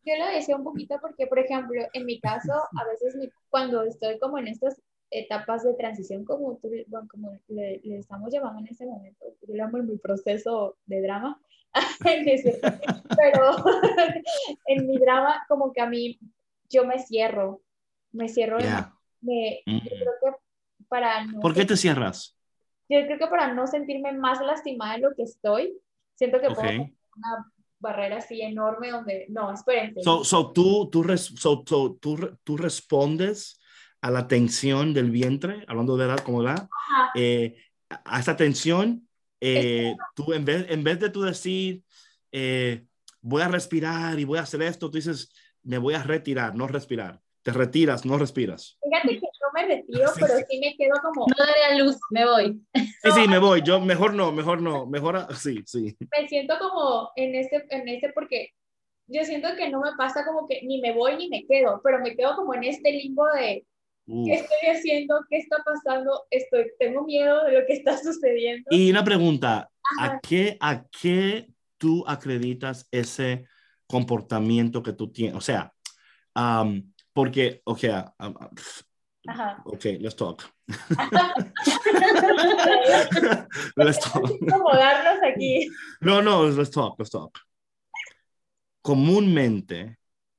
yo lo decía un poquito porque, por ejemplo, en mi caso, a veces cuando estoy como en estas etapas de transición, como, como le, estamos llevando en este momento, yo le llamo en mi proceso de drama, pero en mi drama, como que a mí, yo me cierro, me cierro, me, yo creo que para no... ¿Por qué te cierras? Yo creo que para no sentirme más lastimada de lo que estoy, siento que puedo una barrera así enorme donde, no, espérense. So, so, tú, tú, so, tú, tú, respondes a la tensión del vientre, hablando de edad como edad, eh, a esa tensión, eh, tú en vez, en vez de tú decir, eh, voy a respirar y voy a hacer esto, tú dices, me voy a retirar, no respirar. Te retiras, no respiras. Fíjate que no me retiro, pero sí me quedo como... No daré a luz, me voy. Sí, sí, me voy. Yo mejor no, mejor no, mejor sí, sí. Me siento como en este, en este porque yo siento que no me pasa como que ni me voy ni me quedo, pero me quedo como en este limbo de ¿qué estoy haciendo? ¿Qué está pasando? Estoy, tengo miedo de lo que está sucediendo. Y una pregunta, ¿a qué, ¿a qué tú acreditas ese comportamiento que tú tienes? O sea, um, porque, ok, um, Ajá. ok, let's talk. let's talk. Aquí. No, no, let's talk, let's talk. Comúnmente,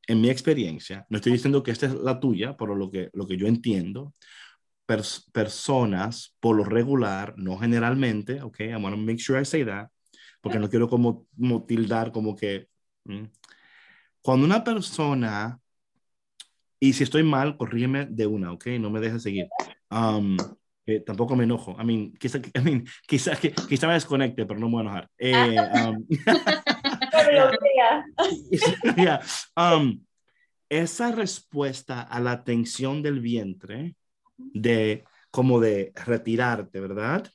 en mi experiencia, no estoy diciendo que esta es la tuya, pero lo que, lo que yo entiendo, personas, por lo regular, no generalmente, ok, I want to make sure I say that, porque no quiero como, como tildar como que... Mm, cuando una persona y si estoy mal, corrígeme de una, ¿ok? No me dejes seguir. Um, tampoco me enojo. I mean, quizá, quizá me desconecte, pero no me voy a enojar. Eh, um, yeah, um, esa respuesta a la tensión del vientre, de como de retirarte, ¿verdad?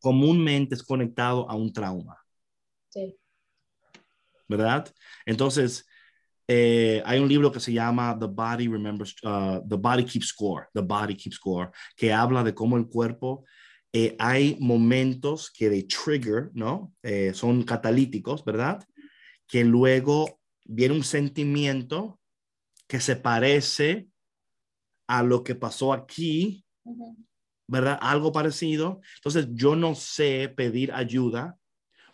Comúnmente es conectado a un trauma. Sí. ¿Verdad? Entonces, eh, hay un libro que se llama The Body Remembers, uh, The Body Keeps Score, The Body Keeps Score, que habla de cómo el cuerpo, eh, hay momentos que de trigger, ¿no? Eh, son catalíticos, ¿verdad? Que luego viene un sentimiento que se parece a lo que pasó aquí, ¿verdad? Algo parecido. Entonces, yo no sé pedir ayuda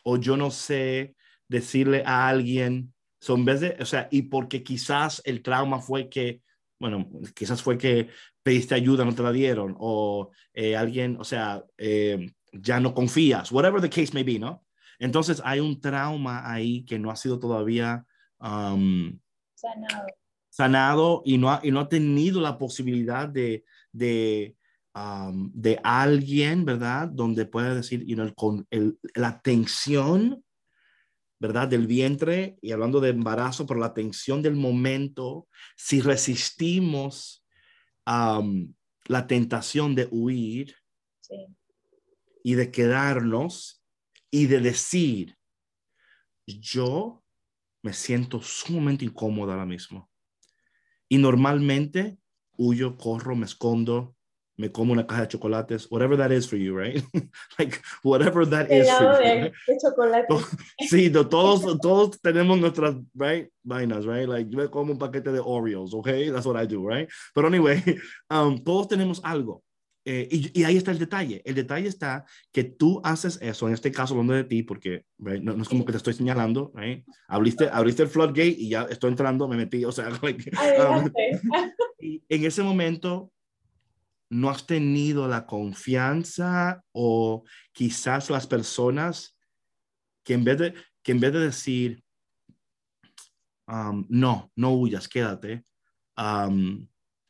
o yo no sé decirle a alguien, son de, o sea, y porque quizás el trauma fue que, bueno, quizás fue que pediste ayuda, no te la dieron, o eh, alguien, o sea, eh, ya no confías, whatever the case may be, ¿no? Entonces hay un trauma ahí que no ha sido todavía um, sanado. sanado y no ha, y no ha tenido la posibilidad de, de, um, de alguien, ¿verdad? Donde pueda decir, you know, con el, la tensión ¿verdad? Del vientre y hablando de embarazo, por la tensión del momento, si resistimos la tentación de huir y de quedarnos y de decir, yo me siento sumamente incómodo ahora mismo. Y normalmente huyo, corro, me escondo, me como una caja de chocolates, whatever that is for you, right? like, whatever that is for you. De chocolate. sí, todos, todos tenemos nuestras, right, vainas, right? Like, yo me como un paquete de Oreos, okay? That's what I do, right? But anyway, um, todos tenemos algo. Eh, y, y, ahí está el detalle. El detalle está que tú haces eso, en este caso hablando de ti, porque right, no, no, es como que te estoy señalando, right? abriste, abriste el floodgate y ya estoy entrando, me metí, o sea, like, um, y en ese momento no has tenido la confianza o quizás las personas que en vez de, que en vez de decir, um, no, no huyas, quédate, um,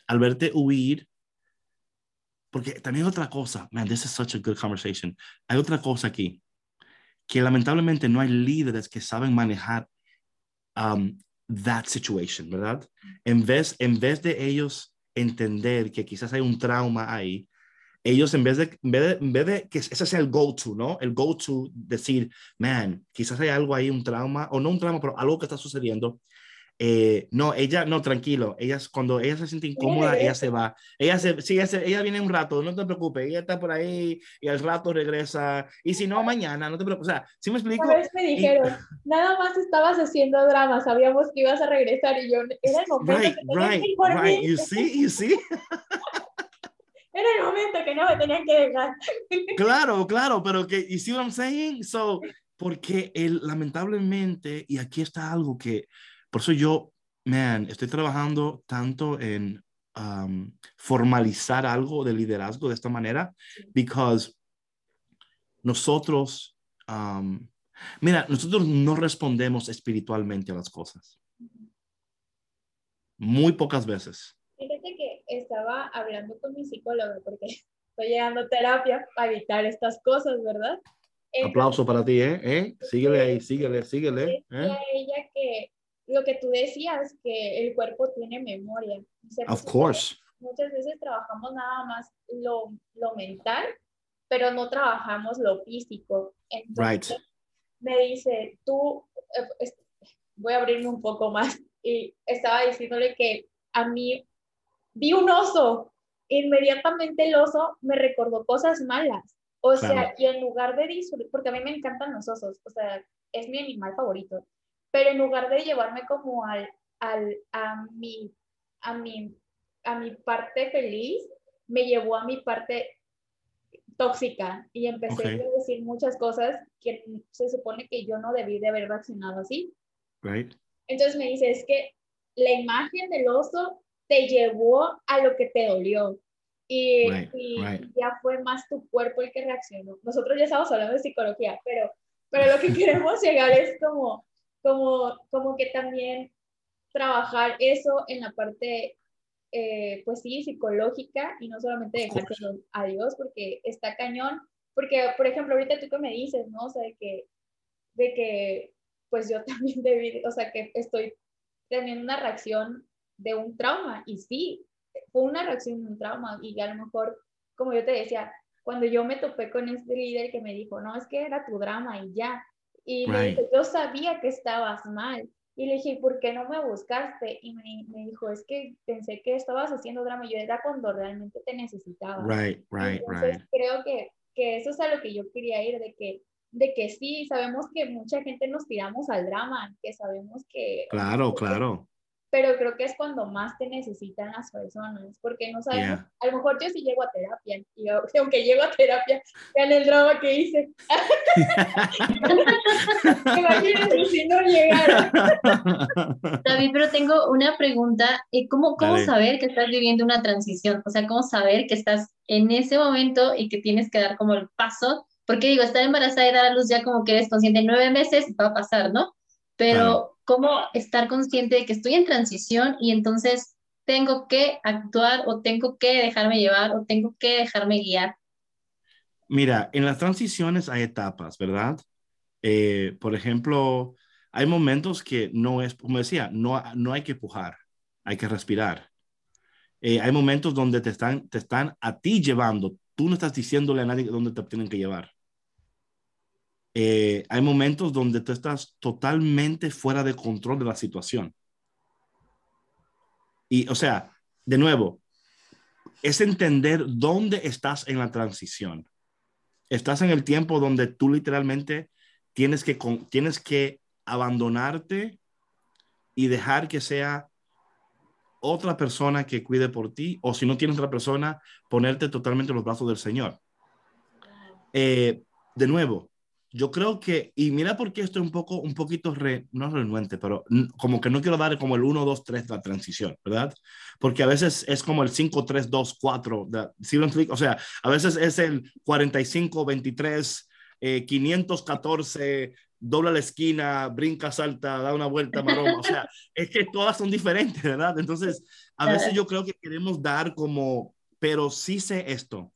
al verte huir, porque también otra cosa, man, this is such a good conversation. Hay otra cosa aquí, que lamentablemente no hay líderes que saben manejar um, that situation, ¿verdad? En vez, en vez de ellos entender que quizás hay un trauma ahí, ellos en vez de, en vez de, que ese sea el go-to, ¿no? El go-to, decir, man, quizás hay algo ahí, un trauma, o no un trauma, pero algo que está sucediendo. Eh, no, ella, no, tranquilo, ella, cuando ella se siente incómoda, ella se va. Ella, se, sí, ella, ella, viene un rato, no te preocupes, ella está por ahí y al rato regresa. Y si no, mañana, no te preocupes. O sea, ¿sí me explico? Una vez me dijeron, nada más estabas haciendo drama, sabíamos que ibas a regresar y yo, era el momento right, que right, right, you see, you see. Era el momento que no me tenían que dejar. Claro, claro, pero que, you see what I'm saying? So, porque él, lamentablemente, y aquí está algo que, por eso yo, man, estoy trabajando tanto en um, formalizar algo de liderazgo de esta manera, because nosotros, um, mira, nosotros no respondemos espiritualmente a las cosas. Muy pocas veces. Fíjate que estaba hablando con mi psicóloga porque estoy llegando a terapia para evitar estas cosas, ¿verdad? Aplauso para ti, ¿eh? ¿Eh? Síguele ahí, síguele, síguele. ¿eh? ella que lo que tú decías, que el cuerpo tiene memoria. O sea, Of muchas course. Muchas veces trabajamos nada más lo, lo mental, pero no trabajamos lo físico. Entonces, Right. me dice, tú, eh, voy a abrirme un poco más, y estaba diciéndole que a mí vi un oso, inmediatamente el oso me recordó cosas malas. O sea, Claro. y en lugar de disfrutar, porque a mí me encantan los osos, o sea, es mi animal favorito, pero en lugar de llevarme como al, al, a mi, a mi, a mi parte feliz, me llevó a mi parte tóxica y empecé Ok. a decir muchas cosas que se supone que yo no debí de haber reaccionado así. Right. Entonces me dice, es que la imagen del oso te llevó a lo que te dolió. Y, Right, y right. ya fue más tu cuerpo el que reaccionó. Nosotros ya estamos hablando de psicología, pero, pero lo que queremos llegar es como, como, como que también trabajar eso en la parte, eh, pues sí, psicológica y no solamente dejárselo a Dios porque está cañón. Porque, por ejemplo, ahorita tú que me dices, ¿no? O sea, de que, de que pues yo también debí, o sea, que estoy teniendo una reacción de un trauma. Y sí, fue una reacción de un trauma. Y a lo mejor, como yo te decía, cuando yo me topé con este líder que me dijo, no, es que era tu drama y ya. Y le dije, yo sabía que estabas mal. Y le dije, "¿Y ¿por qué no me buscaste? Y me, me dijo, es que pensé que estabas haciendo drama. Y yo era cuando realmente te necesitaba. Right, right, Entonces, right. creo que, que eso es a lo que yo quería ir, de que, de que sí, sabemos que mucha gente nos tiramos al drama, que sabemos que... Claro, claro. Pero creo que es cuando más te necesitan las personas, porque no sabemos, Yeah. a lo mejor yo sí llego a terapia, y aunque llego a terapia, vean el drama que hice. Imagínense si no llegara. David, pero tengo una pregunta. eh, ¿Cómo, cómo Dale. saber que estás viviendo una transición? O sea, ¿cómo saber que estás en ese momento y que tienes que dar como el paso? Porque digo, estar embarazada y dar a luz ya como que eres consciente en nueve meses va a pasar, ¿no? Pero Claro. ¿Cómo estar consciente de que estoy en transición y entonces tengo que actuar o tengo que dejarme llevar o tengo que dejarme guiar? Mira, en las transiciones hay etapas, ¿verdad? Eh, por ejemplo, hay momentos que no es, como decía, no, no hay que pujar, hay que respirar. Eh, hay momentos donde te están, te están a ti llevando, tú no estás diciéndole a nadie dónde te tienen que llevar. Eh, hay momentos donde tú estás totalmente fuera de control de la situación. Y, o sea, de nuevo, es entender dónde estás en la transición. Estás en el tiempo donde tú literalmente tienes que, tienes que abandonarte y dejar que sea otra persona que cuide por ti, o si no tienes otra persona, ponerte totalmente en los brazos del Señor. Eh, de nuevo, yo creo que, y mira por qué estoy un poco, un poquito, re, no renuente, pero como que no quiero dar como el 1, 2, 3 de la transición, ¿verdad? Porque a veces es como el 5, 3, 2, 4, de, o sea, a veces es el 45, 23, eh, 514, dobla la esquina, brinca, salta, da una vuelta, maroma, o sea, es que todas son diferentes, ¿verdad? Entonces, a veces yo creo que queremos dar como, pero sí sé esto,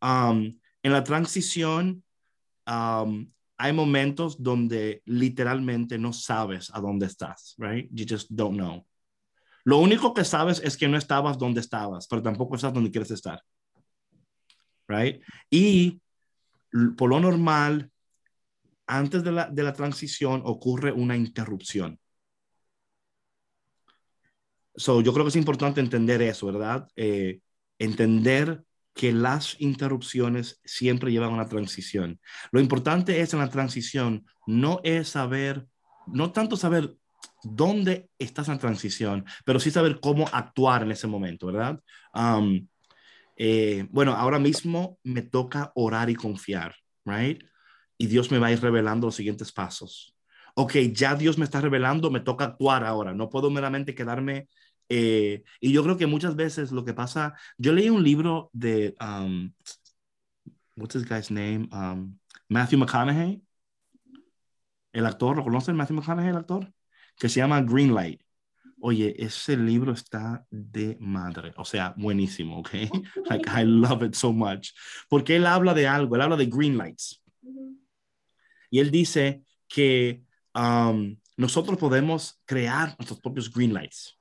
um, en la transición, um, hay momentos donde literalmente no sabes a dónde estás, right? You just don't know. Lo único que sabes es que no estabas donde estabas, pero tampoco estás donde quieres estar. Right? Y por lo normal, antes de la, de la transición ocurre una interrupción. So, yo creo que es importante entender eso, ¿verdad? Eh, entender que las interrupciones siempre llevan a una transición. Lo importante es en la transición, no es saber, no tanto saber dónde estás en transición, pero sí saber cómo actuar en ese momento, ¿verdad? Um, eh, bueno, ahora mismo me toca orar y confiar, ¿right? Y Dios me va a ir revelando los siguientes pasos. Ok, ya Dios me está revelando, me toca actuar ahora. No puedo meramente quedarme eh, y yo creo que muchas veces lo que pasa, yo leí un libro de, um, what's this guy's name? Um, Matthew McConaughey, el actor, ¿lo conocen Matthew McConaughey, el actor? Que se llama Green Light. Oye, ese libro está de madre, o sea, buenísimo, ¿ok? Like, I love it so much. Porque él habla de algo, él habla de green lights. Y él dice que um, nosotros podemos crear nuestros propios green lights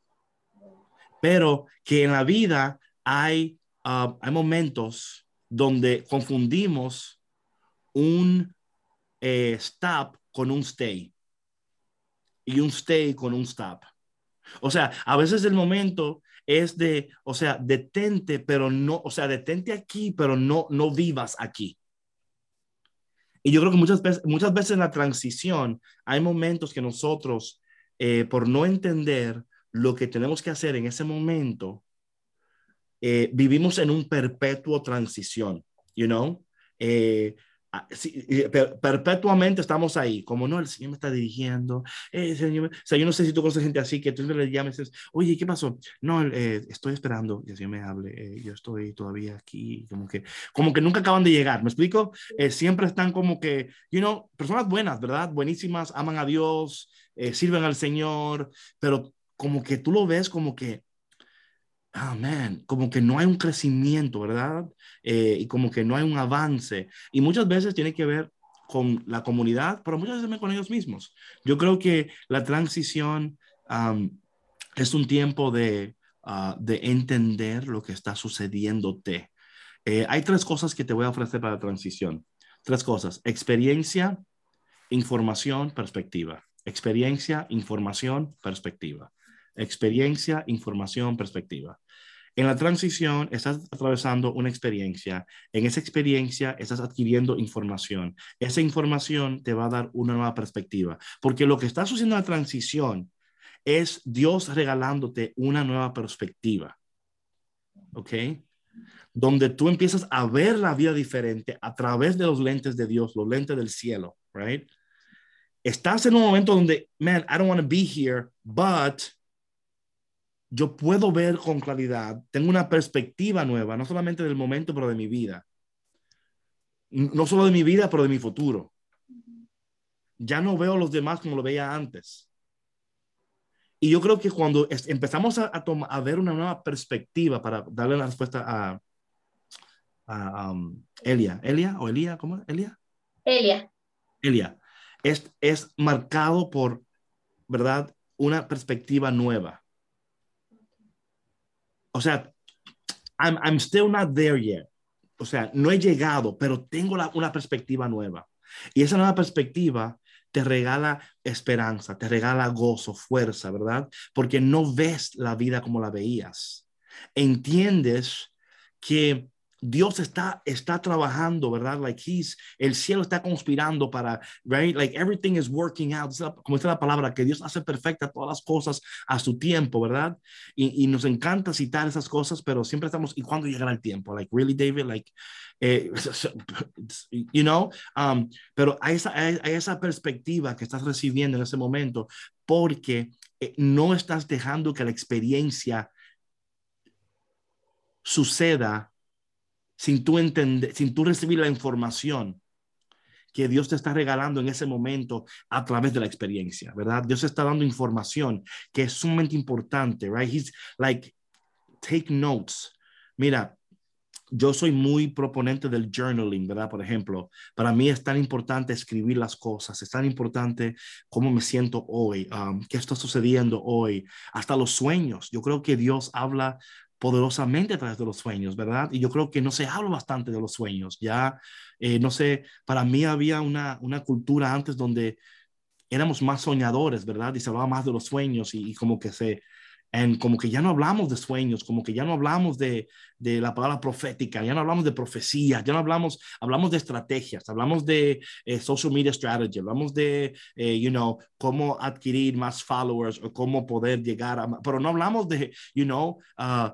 pero que en la vida hay, ah, hay momentos donde confundimos un eh, stop con un stay y un stay con un stop. O sea, a veces el momento es de, o sea, detente, pero no, o sea, detente aquí, pero no, no vivas aquí. Y yo creo que muchas veces, muchas veces en la transición hay momentos que nosotros, eh, por no entender, lo que tenemos que hacer en ese momento, eh, vivimos en un perpetuo transición, you know? Eh, ah, perpetuamente estamos ahí, como no, el Señor me está dirigiendo, eh, señor, o sea, yo no sé si tú conoces gente así, que tú le llamas y dices, oye, ¿qué pasó? No, estoy esperando el Señor me hable, yo estoy todavía aquí, como que, como que nunca acaban de llegar, ¿me explico? siempre están como que, you know, personas buenas, ¿verdad? Buenísimas, aman a Dios, sirven al Señor, pero como que tú lo ves como que, man, como que no hay un crecimiento, ¿verdad? Eh, y como que no hay un avance. Y muchas veces tiene que ver con la comunidad, pero muchas veces con ellos mismos. Yo creo que la transición es un tiempo de, uh, de entender lo que está sucediéndote. Eh, hay tres cosas que te voy a ofrecer para la transición. Tres cosas. Experiencia, información, perspectiva. Experiencia, información, perspectiva experiencia, información, perspectiva. En la transición estás atravesando una experiencia. En esa experiencia estás adquiriendo información. Esa información te va a dar una nueva perspectiva. Porque lo que está sucediendo en la transición es Dios regalándote una nueva perspectiva. ¿Ok? Donde tú empiezas a ver la vida diferente a través de los lentes de Dios, los lentes del cielo. Right? Estás en un momento donde, man, I don't want to be here, but yo puedo ver con claridad, tengo una perspectiva nueva, no solamente del momento, pero de mi vida. No solo de mi vida, pero de mi futuro. Ya no veo a los demás como lo veía antes. Y yo creo que cuando empezamos a, a, ver una nueva perspectiva para darle la respuesta a, a um, Elia, Elia o Elia, ¿cómo? Elia. Elia. Elia. Es, es marcado por, ¿verdad? Una perspectiva nueva o sea, I'm, I'm still not there yet. O sea, no he llegado, pero tengo una perspectiva nueva. Y esa nueva perspectiva te regala esperanza, te regala gozo, fuerza, ¿verdad? Porque no ves la vida como la veías. Entiendes que Dios está, está trabajando, ¿verdad? Like he's, el cielo está conspirando para, right? Like everything is working out. Como dice la palabra, que Dios hace perfecta todas las cosas a su tiempo, ¿verdad? Y, y nos encanta citar esas cosas, pero siempre estamos, ¿y cuándo llegará el tiempo? Like, really, David? Like, eh, you know? Um, pero hay esa, hay, esa perspectiva que estás recibiendo en ese momento porque eh, no estás dejando que la experiencia suceda sin tú entender, sin tú recibir la información que Dios te está regalando en ese momento a través de la experiencia, ¿verdad? Dios está dando información que es sumamente importante, right? He's like, take notes. Mira, yo soy muy proponente del journaling, ¿verdad? Por ejemplo, para mí es tan importante escribir las cosas, es tan importante cómo me siento hoy, um, qué está sucediendo hoy, hasta los sueños. Yo creo que Dios habla poderosamente a través de los sueños, ¿verdad? Y yo creo que no se habla bastante de los sueños. Ya, eh, no sé, para mí había una, una cultura antes donde éramos más soñadores, ¿verdad? Y se hablaba más de los sueños y, y como que se, en como que ya no hablamos de sueños, como que ya no hablamos de, la palabra profética, ya no hablamos de profecía, ya no hablamos, hablamos de estrategias, hablamos de eh, social media strategy, hablamos de, eh, you know, cómo adquirir más followers o cómo poder llegar a, pero no hablamos de, you know, uh,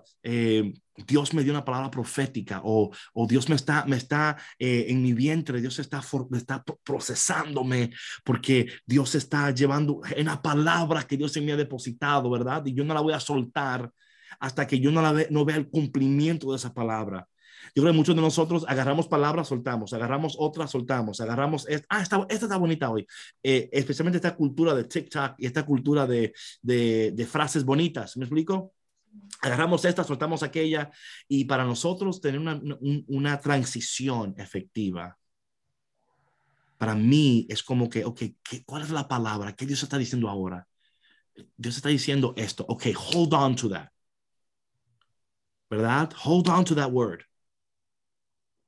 Dios me dio una palabra profética o, o Dios me está, me está eh, en mi vientre, Dios está, me está procesándome porque Dios está llevando una palabra que Dios me ha depositado, ¿verdad? Y yo no la voy a soltar hasta que yo no, la ve, no vea el cumplimiento de esa palabra. Yo creo que muchos de nosotros agarramos palabras, soltamos, agarramos otras, soltamos, agarramos, esta, ah, esta, esta está bonita hoy, eh, especialmente esta cultura de TikTok y esta cultura de, de frases bonitas, ¿me explico? Agarramos esta, soltamos aquella, y para nosotros tener una, una, transición efectiva, para mí es como que, ok, ¿qué, ¿cuál es la palabra? ¿Qué Dios está diciendo ahora? Dios está diciendo esto, ok, hold on to that. ¿Verdad? Hold on to that word.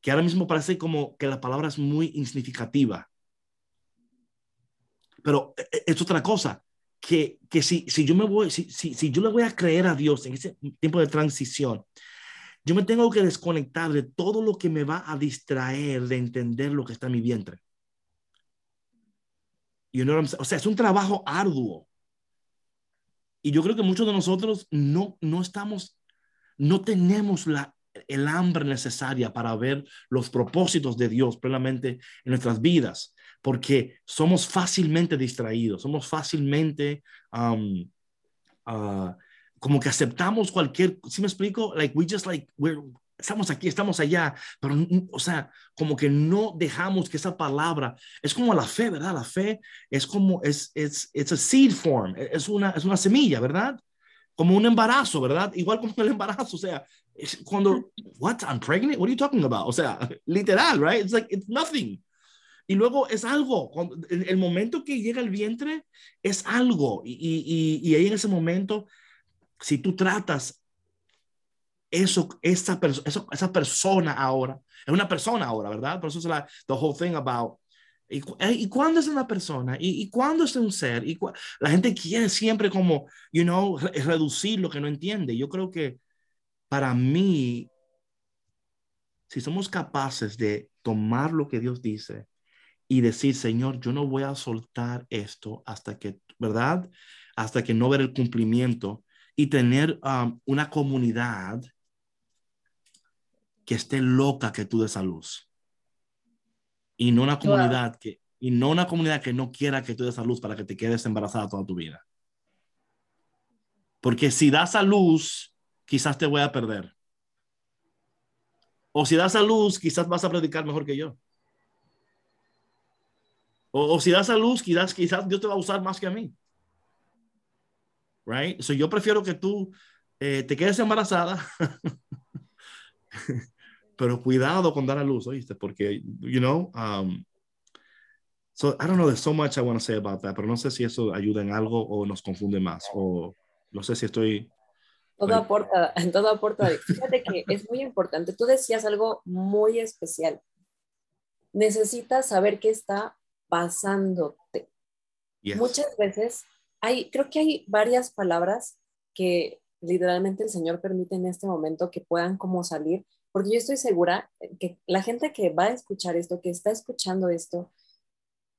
Que ahora mismo parece como que la palabra es muy insignificativa. Pero e, e, es otra cosa que, que si, si yo me voy, si, si, si yo le voy a creer a Dios en ese tiempo de transición, yo me tengo que desconectar de todo lo que me va a distraer de entender lo que está en mi vientre. You know o sea, es un trabajo arduo. Y yo creo que muchos de nosotros no, no estamos, no tenemos la, el hambre necesaria para ver los propósitos de Dios plenamente en nuestras vidas porque somos fácilmente distraídos, somos fácilmente um, uh, como que aceptamos cualquier, ¿sí me explico? Like we just like we're estamos aquí, estamos allá, pero, o sea, como que no dejamos que esa palabra, es como la fe, ¿verdad? La fe es como, es, es, it's a seed form, es una, es una semilla, ¿verdad? Como un embarazo, ¿verdad? Igual como el embarazo, o sea, cuando, what, I'm pregnant, what are you talking about? O sea, literal, right? It's like, it's nothing. Y luego es algo, el momento que llega el vientre es algo. Y, y, y ahí en ese momento, si tú tratas eso, esa, eso, esa persona ahora, es una persona ahora, ¿verdad? Por eso es la the whole thing about ¿Y, eh, ¿Y cuándo es una persona? ¿Y, y cuándo es un ser? Y la gente quiere siempre como, you know, reducir lo que no entiende. Yo creo que para mí, si somos capaces de tomar lo que Dios dice y decir, Señor, yo no voy a soltar esto hasta que, ¿verdad? Hasta que no ver el cumplimiento y tener um, una comunidad que esté loca que tú des a luz. Y no una comunidad que, y no una comunidad que no quiera que tú des a luz para que te quedes embarazada toda tu vida. Porque si das a luz, quizás te voy a perder. O si das a luz, quizás vas a predicar mejor que yo. O, si das a luz, quizás, quizás Dios te va a usar más que a mí. Right? So yo prefiero que tú eh, te quedes embarazada. Pero cuidado con dar a luz, ¿oíste? Porque, you know, um, so I don't know, there's so much I want to say about that, pero no sé si eso ayuda en algo o nos confunde más, o no sé si estoy... Todo aporta, todo aporta. Fíjate que es muy importante. Tú decías algo muy especial. Necesitas saber qué está pasándote. Muchas veces hay, creo que hay varias palabras que literalmente el Señor permite en este momento que puedan como salir, porque yo estoy segura que la gente que va a escuchar esto, que está escuchando esto,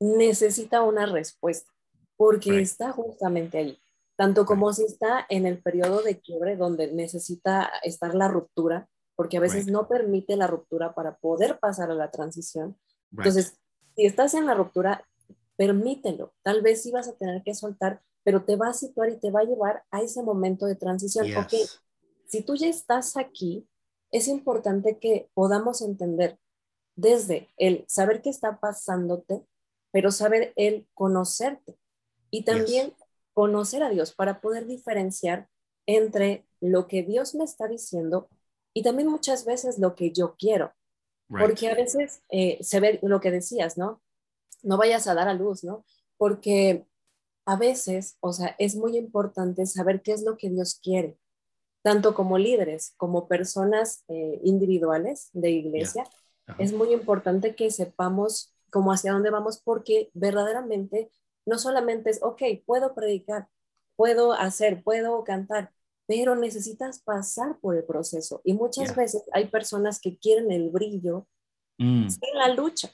necesita una respuesta, porque Right. está justamente ahí. Tanto como si está en el periodo de quiebre donde necesita estar la ruptura, porque a veces Right. no permite la ruptura para poder pasar a la transición. Entonces, si estás en la ruptura, permítelo. Tal vez sí vas a tener que soltar, pero te va a situar y te va a llevar a ese momento de transición. Ok, Yes. si tú ya estás aquí, es importante que podamos entender desde el saber qué está pasándote, pero saber el conocerte y también conocer a Dios para poder diferenciar entre lo que Dios me está diciendo y también muchas veces lo que yo quiero. Right. Porque a veces eh, se ve lo que decías, ¿no? No vayas a dar a luz, ¿no? Porque a veces, o sea, es muy importante saber qué es lo que Dios quiere, tanto como líderes, como personas eh, individuales de iglesia. Ajá. Es muy importante que sepamos cómo hacia dónde vamos, porque verdaderamente no solamente es, ok, puedo predicar, puedo hacer, puedo cantar, pero necesitas pasar por el proceso. Y muchas Yeah. veces hay personas que quieren el brillo Mm. sin la lucha.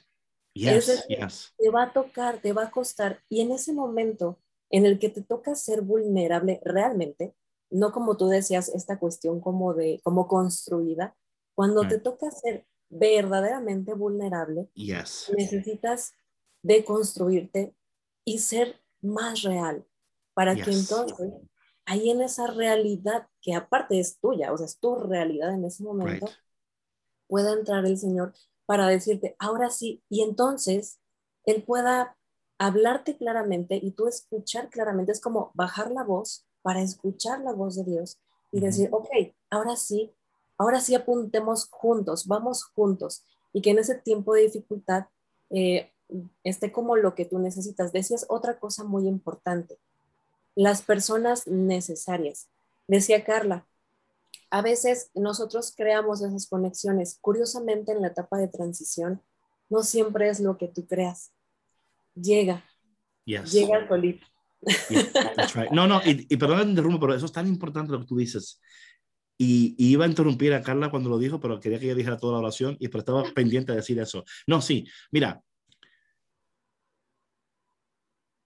Yes, decir, yes. Te va a tocar, te va a costar. Y en ese momento en el que te toca ser vulnerable realmente, no como tú decías, esta cuestión como de, como construida, cuando te Right. toca ser verdaderamente vulnerable, Yes. necesitas deconstruirte y ser más real para que entonces ahí en esa realidad que aparte es tuya, o sea, es tu realidad en ese momento, Right. pueda entrar el Señor para decirte, ahora sí, y entonces Él pueda hablarte claramente y tú escuchar claramente, es como bajar la voz para escuchar la voz de Dios y decir, ok, ahora sí, ahora sí apuntemos juntos, vamos juntos, y que en ese tiempo de dificultad eh, esté como lo que tú necesitas. Decías otra cosa muy importante, las personas necesarias. Decía Carla, a veces nosotros creamos esas conexiones. Curiosamente, en la etapa de transición, no siempre es lo que tú creas. Llega, Yes. llega solito. Yeah, that's right. No, no, y, y perdón que te interrumpa, pero eso es tan importante lo que tú dices. Y, y iba a interrumpir a Carla cuando lo dijo, pero quería que ella dijera toda la oración y pero estaba pendiente de decir eso. No, sí, mira,